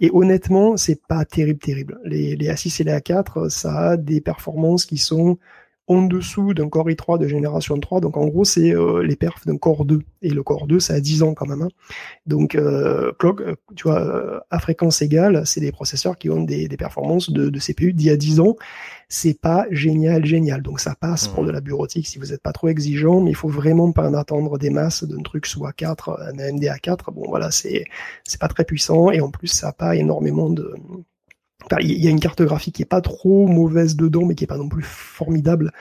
Et honnêtement, c'est pas terrible, terrible. Les, les A6 et les A4, ça a des performances qui sont en dessous d'un Core i3 de génération 3. Donc en gros, c'est euh, les perfs d'un Core 2. Et le Core 2, ça a 10 ans quand même. Hein. Donc euh, clock, euh, tu vois, euh, à fréquence égale, c'est des processeurs qui ont des, des performances de, de CPU d'il y a 10 ans. C'est pas génial, génial. Donc ça passe pour mmh. de la bureautique si vous n'êtes pas trop exigeant, mais il faut vraiment pas en attendre des masses d'un truc sous A4, un AMD A4. Bon voilà, c'est c'est pas très puissant et en plus ça a pas énormément de il y a une cartographie qui est pas trop mauvaise dedans, mais qui est pas non plus formidable.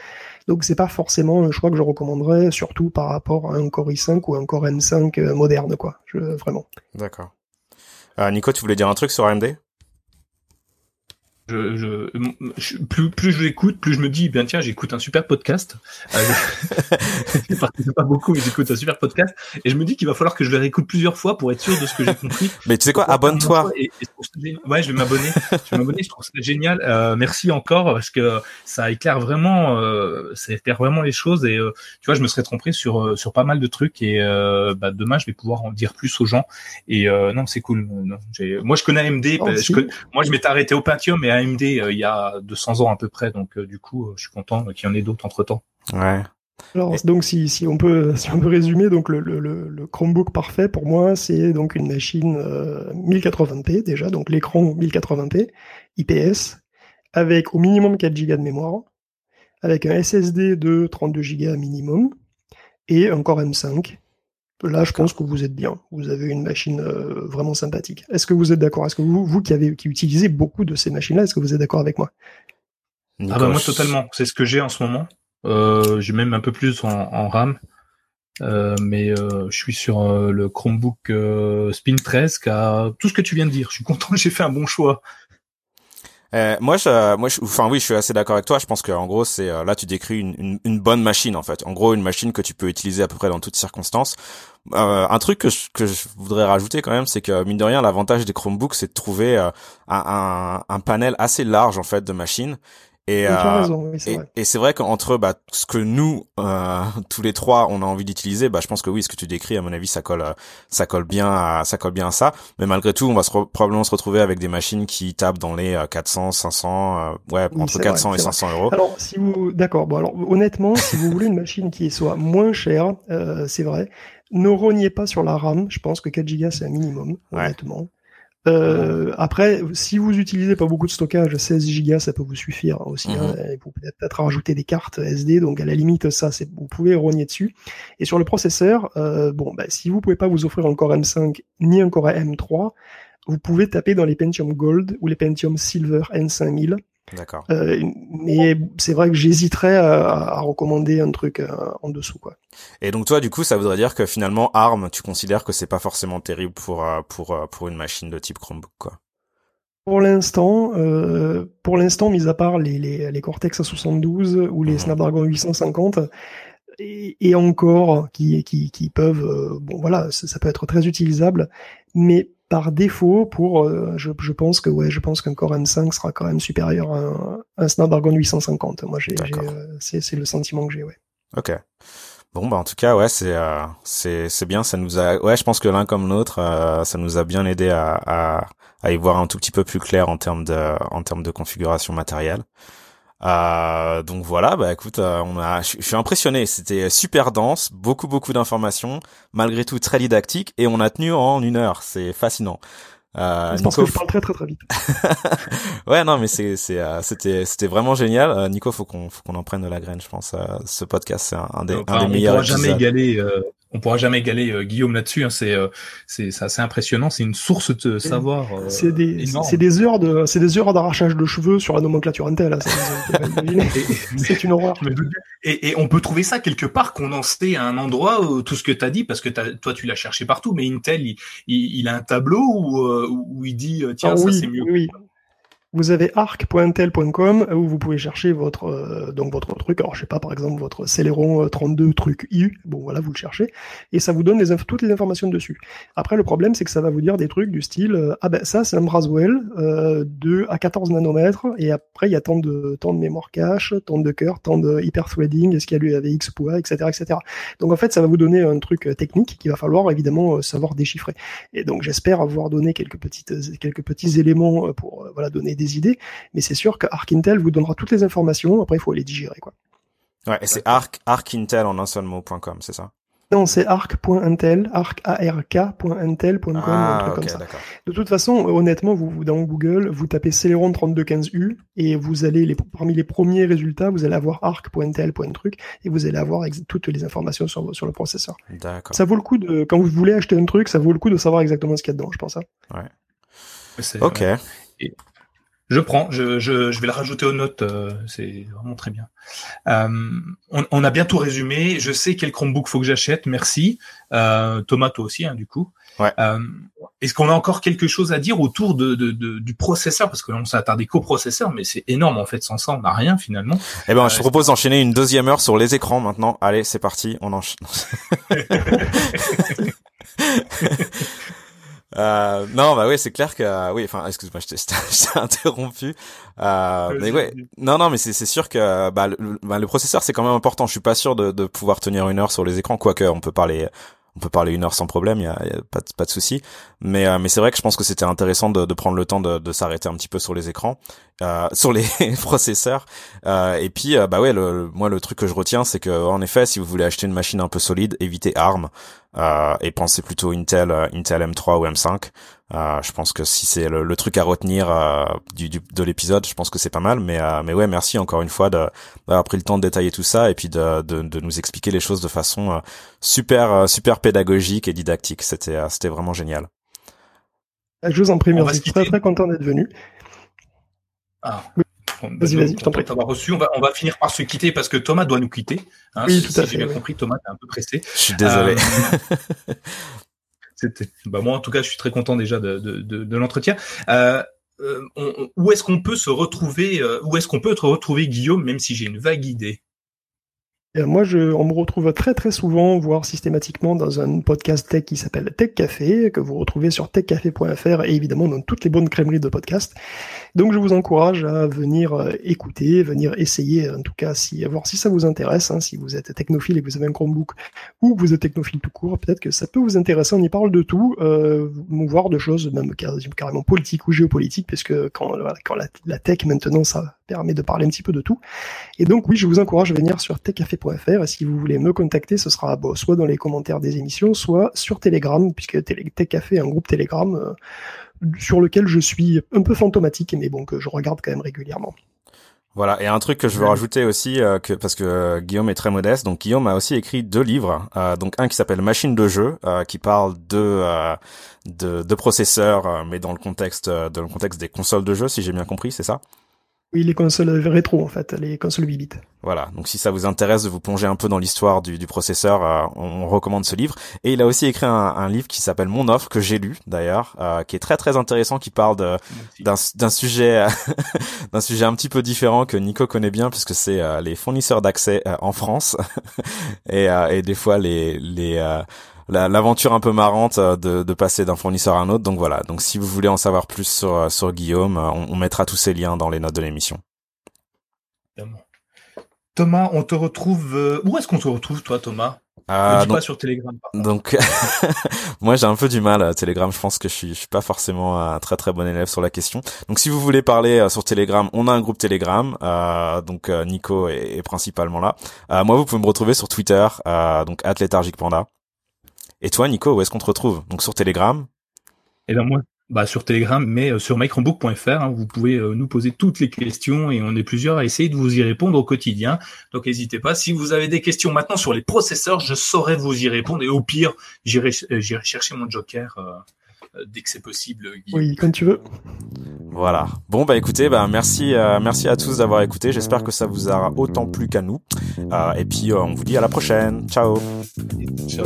Donc c'est pas forcément un choix que je recommanderais, surtout par rapport à un Core i5 ou un Core M5 euh, moderne, quoi. Vraiment. D'accord. Euh, Nico, tu voulais dire un truc sur AMD je, je, plus, plus je l'écoute, plus je me dis, bien tiens, j'écoute un super podcast. Euh, je pas beaucoup, mais j'écoute un super podcast. Et je me dis qu'il va falloir que je le réécoute plusieurs fois pour être sûr de ce que j'ai compris. mais tu sais quoi, abonne-toi. Ouais, je vais m'abonner. je vais m'abonner. Je trouve ça génial. Euh, merci encore parce que ça éclaire vraiment, euh, ça éclaire vraiment les choses. Et euh, tu vois, je me serais trompé sur sur pas mal de trucs. Et euh, bah, demain, je vais pouvoir en dire plus aux gens. Et non, c'est cool. Non, moi, je connais AMD. Oh, je moi, je m'étais arrêté au Pentium, mais AMD euh, il y a 200 ans à peu près, donc euh, du coup, euh, je suis content qu'il y en ait d'autres entre temps. Ouais. Alors donc si, si on peut si on peut résumer donc le, le, le Chromebook parfait pour moi c'est donc une machine 1080p déjà donc l'écran 1080p IPS avec au minimum 4 Go de mémoire avec un SSD de 32 Go minimum et un Core M5 Là, je pense que vous êtes bien. Vous avez une machine euh, vraiment sympathique. Est-ce que vous êtes d'accord? Est-ce que vous, vous qui avez qui utilisez beaucoup de ces machines-là, est-ce que vous êtes d'accord avec moi? Ah bah moi totalement. C'est ce que j'ai en ce moment. Euh, j'ai même un peu plus en, en RAM. Euh, mais euh, je suis sur euh, le Chromebook Spin 13 qui a tout ce que tu viens de dire. Je suis content, j'ai fait un bon choix. Euh, moi, je, moi, enfin oui, je suis assez d'accord avec toi. Je pense que en gros, c'est euh, là tu décris une, bonne machine en fait. En gros, une machine que tu peux utiliser à peu près dans toutes circonstances. Euh, un truc que je, voudrais rajouter quand même, c'est que mine de rien, l'avantage des Chromebooks, c'est de trouver euh, un, un, un, panel assez large en fait de machines et, euh, et, c'est vrai qu'entre bah, ce que nous euh, tous les trois on a envie d'utiliser, bah je pense que oui, ce que tu décris à mon avis ça colle ça colle bien à, ça colle bien à ça. Mais malgré tout, on va se probablement se retrouver avec des machines qui tapent dans les 400, 500, euh, ouais entre 400 et 500 euros. Alors si vous d'accord, bon alors honnêtement, si vous voulez une machine qui soit moins chère, euh, c'est vrai. Ne rognez pas sur la RAM. Je pense que 4 Go c'est un minimum, honnêtement. Euh, après, si vous utilisez pas beaucoup de stockage, 16 Go ça peut vous suffire aussi. Hein, mhm. vous pouvez peut-être rajouter des cartes SD, donc à la limite ça, c'est vous pouvez rogner dessus. Et sur le processeur, euh, bon, bah, si vous pouvez pas vous offrir un Core M5 ni un Core M3, vous pouvez taper dans les Pentium Gold ou les Pentium Silver N5000 D'accord. Euh, mais c'est vrai que j'hésiterais à, recommander un truc euh, en dessous, quoi. Et donc toi, du coup, ça voudrait dire que finalement, ARM, tu considères que c'est pas forcément terrible pour euh, pour pour une machine de type Chromebook, quoi? Pour l'instant, pour l'instant, mis à part les, les, les Cortex A72 ou les mhm. Snapdragon 850, et, et, encore qui, qui, qui peuvent, bon voilà, ça, ça, peut être très utilisable, mais par défaut pour euh, je, je, pense que ouais je pense qu'un Core M5 sera quand même supérieur à un, un Snapdragon 850 moi j'ai euh, c'est le sentiment que j'ai ouais. Ok. Bon bah en tout cas ouais c'est euh, c'est c'est bien. Ça nous a ouais je pense que l'un comme l'autre euh, ça nous a bien aidé à, à à y voir un tout petit peu plus clair en termes de en termes de configuration matérielle euh, donc voilà, bah écoute, euh, on a, je suis impressionné. C'était super dense, beaucoup beaucoup d'informations, malgré tout très didactique, et on a tenu en une heure. C'est fascinant. Euh, Nico... que je parle très très très vite. ouais, non, mais c'est c'est euh, c'était c'était vraiment génial. Euh, Nico, faut qu'on faut qu'on en prenne de la graine, je pense. ce podcast, c'est un, des un des meilleurs. On jamais égaler on pourra jamais égaler euh, Guillaume là-dessus. Hein, c'est euh, c'est assez impressionnant. C'est une source de savoir. Euh, c'est des c'est des heures de c'est des heures d'arrachage de cheveux sur la nomenclature Intel. c'est une horreur. Et, et, on peut trouver ça quelque part condensé à un endroit où, tout ce que tu as dit parce que toi tu l'as cherché partout. Mais Intel il, il, a un tableau où, où il dit tiens ah ça c'est mieux. Oui. Vous avez arc.intel.com où vous pouvez chercher votre euh, donc votre truc. Alors je sais pas par exemple votre Celeron 32 euh, truc U. Bon voilà vous le cherchez et ça vous donne les toutes les informations dessus. Après le problème c'est que ça va vous dire des trucs du style euh, ah ben ça c'est un Braswell euh, de à 14 nanomètres et après il y a tant de tant de mémoire cache, tant de cœur, tant de hyperthreading, est-ce qu'il y a lui avec X poids, etc etc. Donc en fait ça va vous donner un truc technique qu'il va falloir évidemment savoir déchiffrer. Et donc j'espère avoir donné quelques petites quelques petits éléments pour voilà donner des idées, mais c'est sûr que Arc Intel vous donnera toutes les informations. Après, il faut les digérer, quoi. Ouais, et c'est arc, arcintel en un seul mot.com, c'est ça? Non, c'est arc.intel, arc.intel.com, ah, un truc comme ça. De toute façon, honnêtement, vous, dans Google, vous tapez Celeron 3215U et vous allez, les, parmi les premiers résultats, vous allez avoir arc.intel.truc et vous allez avoir toutes les informations sur, sur le processeur. D'accord. Ça vaut le coup de, quand vous voulez acheter un truc, ça vaut le coup de savoir exactement ce qu'il y a dedans, je pense. Hein. Ouais. Ok. Je prends, je, je, je, vais le rajouter aux notes, euh, c'est vraiment très bien. Euh, on, on, a bien tout résumé. Je sais quel Chromebook faut que j'achète, merci. Euh, Thomas, toi aussi, hein, du coup. Ouais. Euh, Est-ce qu'on a encore quelque chose à dire autour de, de, de du processeur? Parce que là, on s'est attardé qu'au processeur, mais c'est énorme en fait. Sans ça, on n'a rien finalement. Eh ben, je te propose d'enchaîner une deuxième heure sur les écrans maintenant. Allez, c'est parti, on enchaîne. Euh, non, bah oui, c'est clair que euh, oui. Enfin, excuse-moi, je t'ai interrompu. Euh, mais ouais, non, non, mais c'est sûr que bah, le, bah, le processeur c'est quand même important. Je suis pas sûr de, de pouvoir tenir une heure sur les écrans, quoique on peut parler on peut parler une heure sans problème, il y a, pas, de, pas de souci. Mais euh, mais c'est vrai que je pense que c'était intéressant de, de, prendre le temps de, de s'arrêter un petit peu sur les écrans, euh, sur les processeurs. Euh, et puis bah ouais, le, moi le truc que je retiens, c'est que en effet, si vous voulez acheter une machine un peu solide, évitez ARM et pensez plutôt Intel, Intel M3 ou M5. Euh, je pense que si c'est le, truc à retenir euh, du, du, de l'épisode, je pense que c'est pas mal. Mais, euh, mais ouais, merci encore une fois d'avoir pris le temps de détailler tout ça et puis de, de, de nous expliquer les choses de façon super, super pédagogique et didactique. C'était, c'était vraiment génial. Je vous en prie, merci. Je suis très très content d'être venu. Ah. Vas-y, vas-y, je t'en prie. reçu. On va, on va finir par se quitter parce que Thomas doit nous quitter. Hein, oui, tout à fait. J'ai bien compris, Thomas, t'es un peu pressé. Je suis désolé. bah moi en tout cas, je suis très content déjà de, de, de, l'entretien. Euh, euh où est-ce qu'on peut se retrouver euh, Où est-ce qu'on peut te retrouver, Guillaume, même si j'ai une vague idée? Moi, je, on me retrouve très très souvent, voire systématiquement, dans un podcast tech qui s'appelle Tech Café, que vous retrouvez sur techcafé.fr et évidemment dans toutes les bonnes crèmeries de podcasts. Donc, je vous encourage à venir euh, écouter, venir essayer, en tout cas, si, voir si ça vous intéresse, hein, si vous êtes technophile et que vous avez un Chromebook, ou que vous êtes technophile tout court, peut-être que ça peut vous intéresser. On y parle de tout, euh, de choses même carrément politiques ou géopolitiques, puisque quand, quand la, la tech maintenant, ça permet de parler un petit peu de tout. Et donc oui, je vous encourage à venir sur et si vous voulez me contacter, ce sera soit dans les commentaires des émissions, soit sur Telegram, puisque Techcafé est un groupe Telegram euh, sur lequel je suis un peu fantomatique, mais bon, que je regarde quand même régulièrement. Voilà, et un truc que je veux rajouter aussi, euh, parce que euh, Guillaume est très modeste, donc Guillaume a aussi écrit deux livres, donc un qui s'appelle Machine de jeu, qui parle de, de, de processeurs, mais dans le contexte dans le contexte des consoles de jeu, si j'ai bien compris, c'est ça oui, les consoles rétro en fait, les consoles 8 bits. Voilà, donc si ça vous intéresse de vous plonger un peu dans l'histoire du, du, processeur, euh, on, recommande ce livre. Et il a aussi écrit un, un livre qui s'appelle Mon offre que j'ai lu d'ailleurs, euh, qui est très très intéressant, qui parle d'un sujet d'un sujet un petit peu différent que Nico connaît bien puisque c'est euh, les fournisseurs d'accès en France et, et des fois les les l'aventure un peu marrante euh, de, de passer d'un fournisseur à un autre. Donc voilà. Donc si vous voulez en savoir plus sur, euh, sur Guillaume, euh, on, mettra tous ces liens dans les notes de l'émission. Thomas, on te retrouve. Où est-ce qu'on te retrouve, toi, Thomas? Euh, donc, pas sur Telegram. Donc, moi j'ai un peu du mal à Telegram. Je pense que je suis, je suis pas forcément un très très bon élève sur la question. Donc, si vous voulez parler sur Telegram, on a un groupe Telegram. Euh, donc, Nico est, est, principalement là. moi, vous pouvez me retrouver sur Twitter, donc Panda. Et toi, Nico, où est-ce qu'on te retrouve? Donc sur Telegram? Eh ben moi, bah, sur Telegram, mais sur microbook.fr. Hein, vous pouvez nous poser toutes les questions et on est plusieurs à essayer de vous y répondre au quotidien. Donc n'hésitez pas. Si vous avez des questions maintenant sur les processeurs, je saurai vous y répondre et au pire, j'irai j'irai chercher mon Joker dès que c'est possible. Oui, quand tu veux. Voilà. Bon bah écoutez, bah merci, euh, merci à tous d'avoir écouté. J'espère que ça vous a autant plu qu'à nous. Euh, et puis euh, on vous dit à la prochaine. Ciao. Ciao.